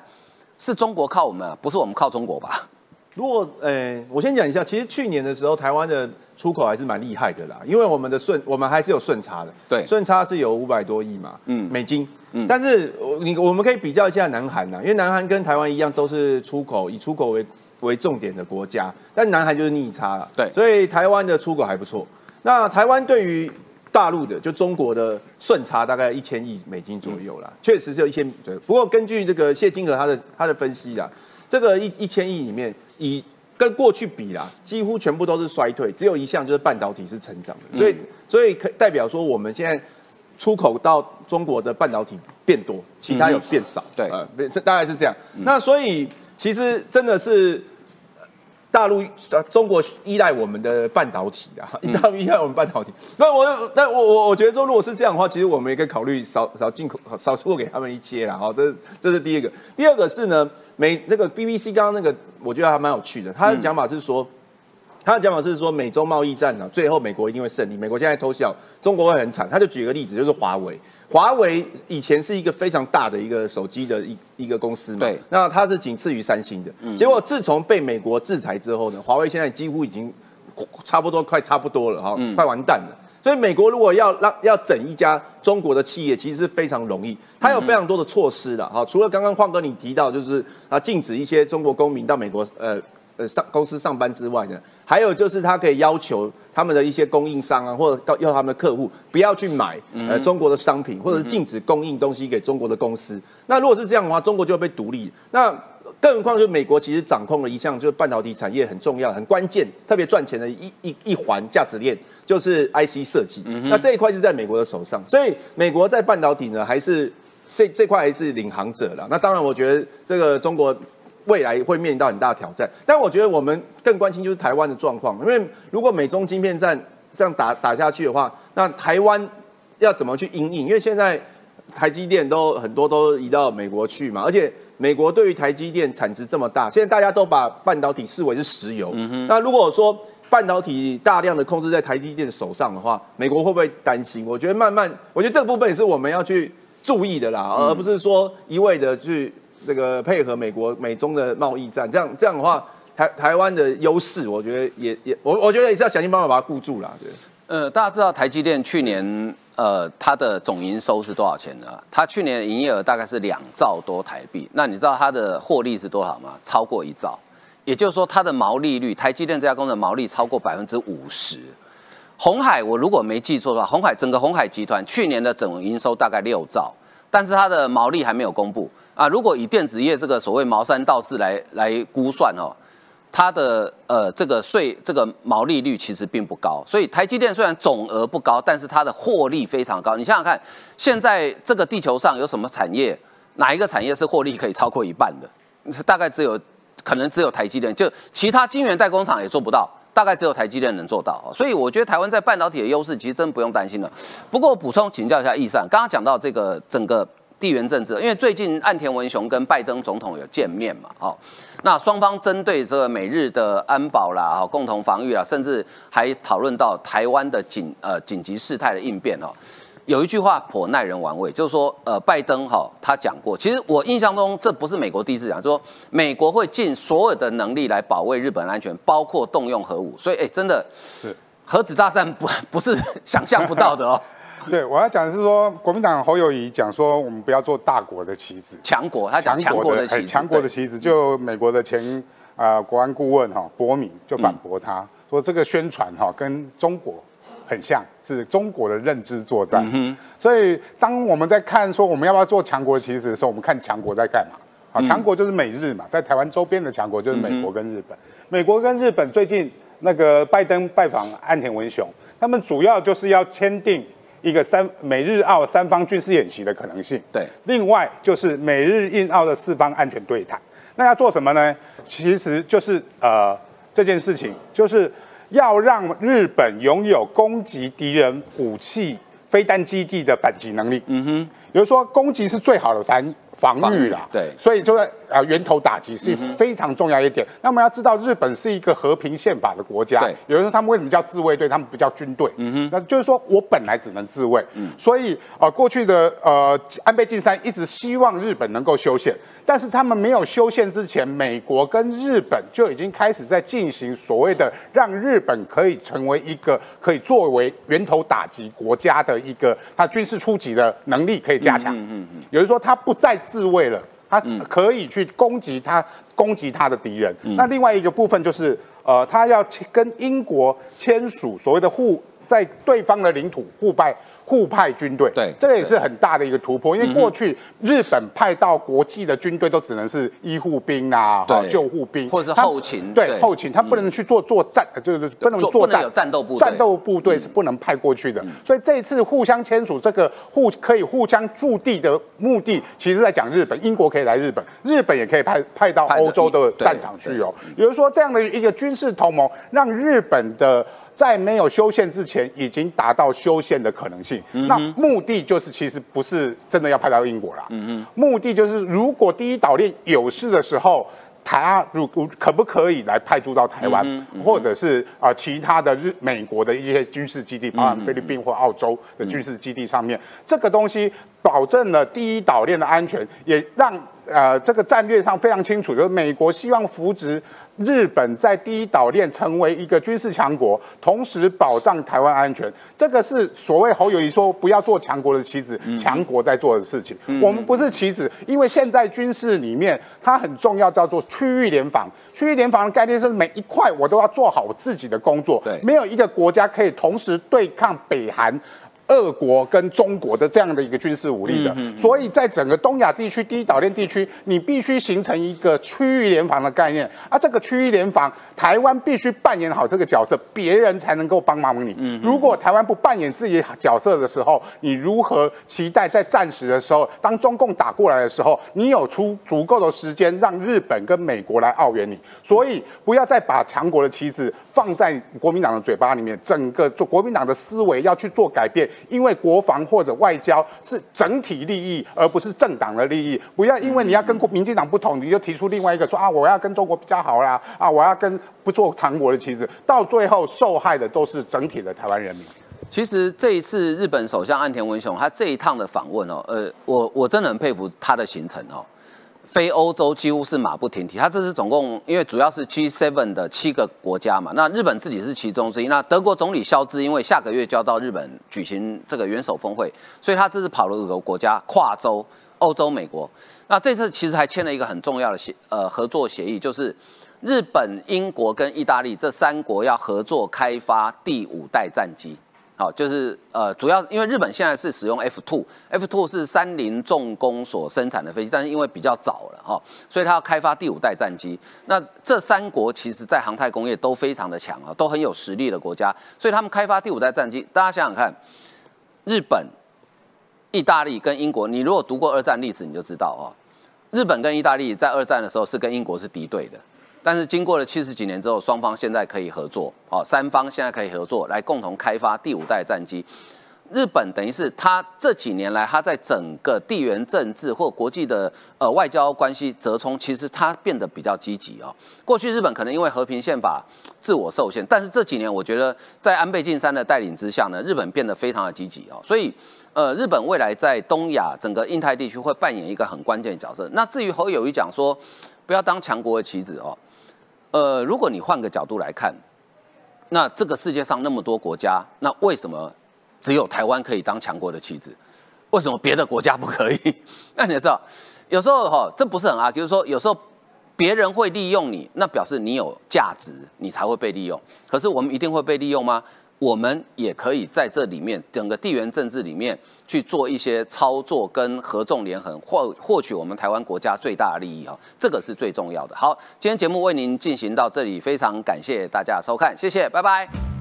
是中国靠我们，不是我们靠中国吧？如果，呃，我先讲一下，其实去年的时候，台湾的出口还是蛮厉害的啦，因为我们的顺，我们还是有顺差的，对，顺差是有五百多亿嘛，嗯，美金，嗯，但是你我们可以比较一下南韩呐，因为南韩跟台湾一样，都是出口以出口为为重点的国家，但南韩就是逆差了，对，所以台湾的出口还不错。那台湾对于大陆的就中国的顺差大概一千亿美金左右啦，确实是有一千对。不过根据这个谢金河他的他的分析啊，这个一一千亿里面以跟过去比啦，几乎全部都是衰退，只有一项就是半导体是成长的。所以所以可代表说我们现在出口到中国的半导体变多，其他有变少。对，这大概是这样。那所以其实真的是。大陆呃，中国依赖我们的半导体啊，大陆依赖我们半导体。那我，那我我我觉得说，如果是这样的话，其实我们也可以考虑少少进口，少出口给他们一些啦。好，这这是第一个。第二个是呢，美那个 BBC 刚刚那个，我觉得还蛮有趣的。他的讲法是说。他的讲法是说，美洲贸易战呢，最后美国一定会胜利。美国现在偷笑，中国会很惨。他就举个例子，就是华为。华为以前是一个非常大的一个手机的一一个公司嘛，对。那它是仅次于三星的。结果自从被美国制裁之后呢，华为现在几乎已经差不多快差不多了哈，快完蛋了。所以美国如果要让要整一家中国的企业，其实是非常容易。它有非常多的措施的哈，除了刚刚晃哥你提到，就是啊禁止一些中国公民到美国呃。呃，上公司上班之外呢，还有就是他可以要求他们的一些供应商啊，或者要他们的客户不要去买呃中国的商品，或者是禁止供应东西给中国的公司。那如果是这样的话，中国就会被独立。那更何况，就美国其实掌控了一项就是半导体产业很重要、很关键、特别赚钱的一一一环价值链，就是 IC 设计。那这一块是在美国的手上，所以美国在半导体呢，还是这这块还是领航者了。那当然，我觉得这个中国。未来会面临到很大的挑战，但我觉得我们更关心就是台湾的状况，因为如果美中晶片战这样打打下去的话，那台湾要怎么去应应？因为现在台积电都很多都移到美国去嘛，而且美国对于台积电产值这么大，现在大家都把半导体视为是石油。嗯那如果说半导体大量的控制在台积电手上的话，美国会不会担心？我觉得慢慢，我觉得这个部分也是我们要去注意的啦，而不是说一味的去。这个配合美国美中的贸易战，这样这样的话，台台湾的优势，我觉得也也我我觉得也是要想尽办法把它固住啦。对，呃，大家知道台积电去年呃，它的总营收是多少钱呢？它去年营业额大概是两兆多台币。那你知道它的获利是多少吗？超过一兆。也就是说，它的毛利率，台积电这家公司毛利超过百分之五十。红海，我如果没记错的话，红海整个红海集团去年的总营收大概六兆，但是它的毛利还没有公布啊。如果以电子业这个所谓毛三到四来来估算哦。它的呃这个税这个毛利率其实并不高，所以台积电虽然总额不高，但是它的获利非常高。你想想看，现在这个地球上有什么产业，哪一个产业是获利可以超过一半的？大概只有可能只有台积电，就其他晶圆代工厂也做不到，大概只有台积电能做到。所以我觉得台湾在半导体的优势其实真不用担心了。不过补充请教一下易善，刚刚讲到这个整个地缘政治，因为最近岸田文雄跟拜登总统有见面嘛，哦。那双方针对这个美日的安保啦、哈共同防御啊，甚至还讨论到台湾的紧呃紧急事态的应变哦。有一句话颇耐人玩味，就是说呃拜登哈他讲过，其实我印象中这不是美国第一次讲，就说美国会尽所有的能力来保卫日本安全，包括动用核武。所以哎，真的是核子大战不不是 想象不到的哦。对，我要讲的是说，国民党侯友谊讲说，我们不要做大国的棋子，强国，他讲强国的棋子，强国的棋子，就美国的前啊国安顾问哈博敏就反驳他说，这个宣传哈跟中国很像，是中国的认知作战。所以当我们在看说我们要不要做强国棋子的时候，我们看强国在干嘛？啊，强国就是美日嘛，在台湾周边的强国就是美国跟日本。美国跟日本最近那个拜登拜访岸田文雄，他们主要就是要签订。一个三美日澳三方军事演习的可能性，对，另外就是美日印澳的四方安全对谈，那要做什么呢？其实就是呃这件事情，就是要让日本拥有攻击敌人武器飞弹基地的反击能力。嗯哼，比如说攻击是最好的反。防御啦，对，所以就在啊源头打击是非常重要一点。那我们要知道，日本是一个和平宪法的国家，对，有人说他们为什么叫自卫队，他们不叫军队，嗯哼，那就是说我本来只能自卫，嗯，所以啊过去的呃安倍晋三一直希望日本能够修宪。但是他们没有修宪之前，美国跟日本就已经开始在进行所谓的让日本可以成为一个可以作为源头打击国家的一个他军事出击的能力可以加强。嗯嗯嗯。有人说他不再自卫了，他可以去攻击他攻击他的敌人。那另外一个部分就是呃，他要跟英国签署所谓的互在对方的领土互拜。互派军队，对，这个也是很大的一个突破，因为过去日本派到国际的军队都只能是医护兵啊，救护兵，或者是后勤，对，后勤，他不能去做作战，就是不能作战，战斗部战斗部队是不能派过去的。所以这次互相签署这个互可以互相驻地的目的，其实在讲日本，英国可以来日本，日本也可以派派到欧洲的战场去哦。也就是说，这样的一个军事同盟，让日本的。在没有修宪之前，已经达到修宪的可能性。那目的就是，其实不是真的要派到英国啦，嗯。目的就是，如果第一岛链有事的时候，台如可不可以来派驻到台湾，或者是啊其他的日美国的一些军事基地，包含菲律宾或澳洲的军事基地上面，这个东西保证了第一岛链的安全，也让呃这个战略上非常清楚，就是美国希望扶植。日本在第一岛链成为一个军事强国，同时保障台湾安全，这个是所谓侯友谊说不要做强国的棋子，强国在做的事情。我们不是棋子，因为现在军事里面它很重要，叫做区域联防。区域联防的概念是每一块我都要做好我自己的工作，对，没有一个国家可以同时对抗北韩。俄国跟中国的这样的一个军事武力的，所以在整个东亚地区、第一岛链地区，你必须形成一个区域联防的概念。啊，这个区域联防，台湾必须扮演好这个角色，别人才能够帮忙你。如果台湾不扮演自己角色的时候，你如何期待在战时的时候，当中共打过来的时候，你有出足够的时间让日本跟美国来澳援你？所以不要再把强国的旗帜放在国民党的嘴巴里面，整个做国民党的思维要去做改变。因为国防或者外交是整体利益，而不是政党的利益。不要因为你要跟民进党不同，你就提出另外一个说啊，我要跟中国比较好啦，啊，我要跟不做强国的旗帜，到最后受害的都是整体的台湾人民。其实这一次日本首相岸田文雄他这一趟的访问哦，呃，我我真的很佩服他的行程哦。非欧洲几乎是马不停蹄，他这次总共因为主要是 G7 的七个国家嘛，那日本自己是其中之一。那德国总理肖兹因为下个月就要到日本举行这个元首峰会，所以他这次跑了五个国家跨洲，欧洲、美国。那这次其实还签了一个很重要的协呃合作协议，就是日本、英国跟意大利这三国要合作开发第五代战机。好，就是呃，主要因为日本现在是使用 F two，F two 是三菱重工所生产的飞机，但是因为比较早了哈，所以它要开发第五代战机。那这三国其实在航太工业都非常的强啊，都很有实力的国家，所以他们开发第五代战机，大家想想看，日本、意大利跟英国，你如果读过二战历史，你就知道哦，日本跟意大利在二战的时候是跟英国是敌对的。但是经过了七十几年之后，双方现在可以合作，好，三方现在可以合作来共同开发第五代战机。日本等于是他这几年来，他在整个地缘政治或国际的呃外交关系折冲，其实他变得比较积极哦。过去日本可能因为和平宪法自我受限，但是这几年我觉得在安倍晋三的带领之下呢，日本变得非常的积极哦。所以呃，日本未来在东亚整个印太地区会扮演一个很关键的角色。那至于侯友谊讲说，不要当强国的棋子哦。呃，如果你换个角度来看，那这个世界上那么多国家，那为什么只有台湾可以当强国的棋子？为什么别的国家不可以？那你知道，有时候哈，这不是很啊，就是说有时候别人会利用你，那表示你有价值，你才会被利用。可是我们一定会被利用吗？我们也可以在这里面整个地缘政治里面去做一些操作跟合纵连横，获获取我们台湾国家最大的利益哦，这个是最重要的。好，今天节目为您进行到这里，非常感谢大家收看，谢谢，拜拜。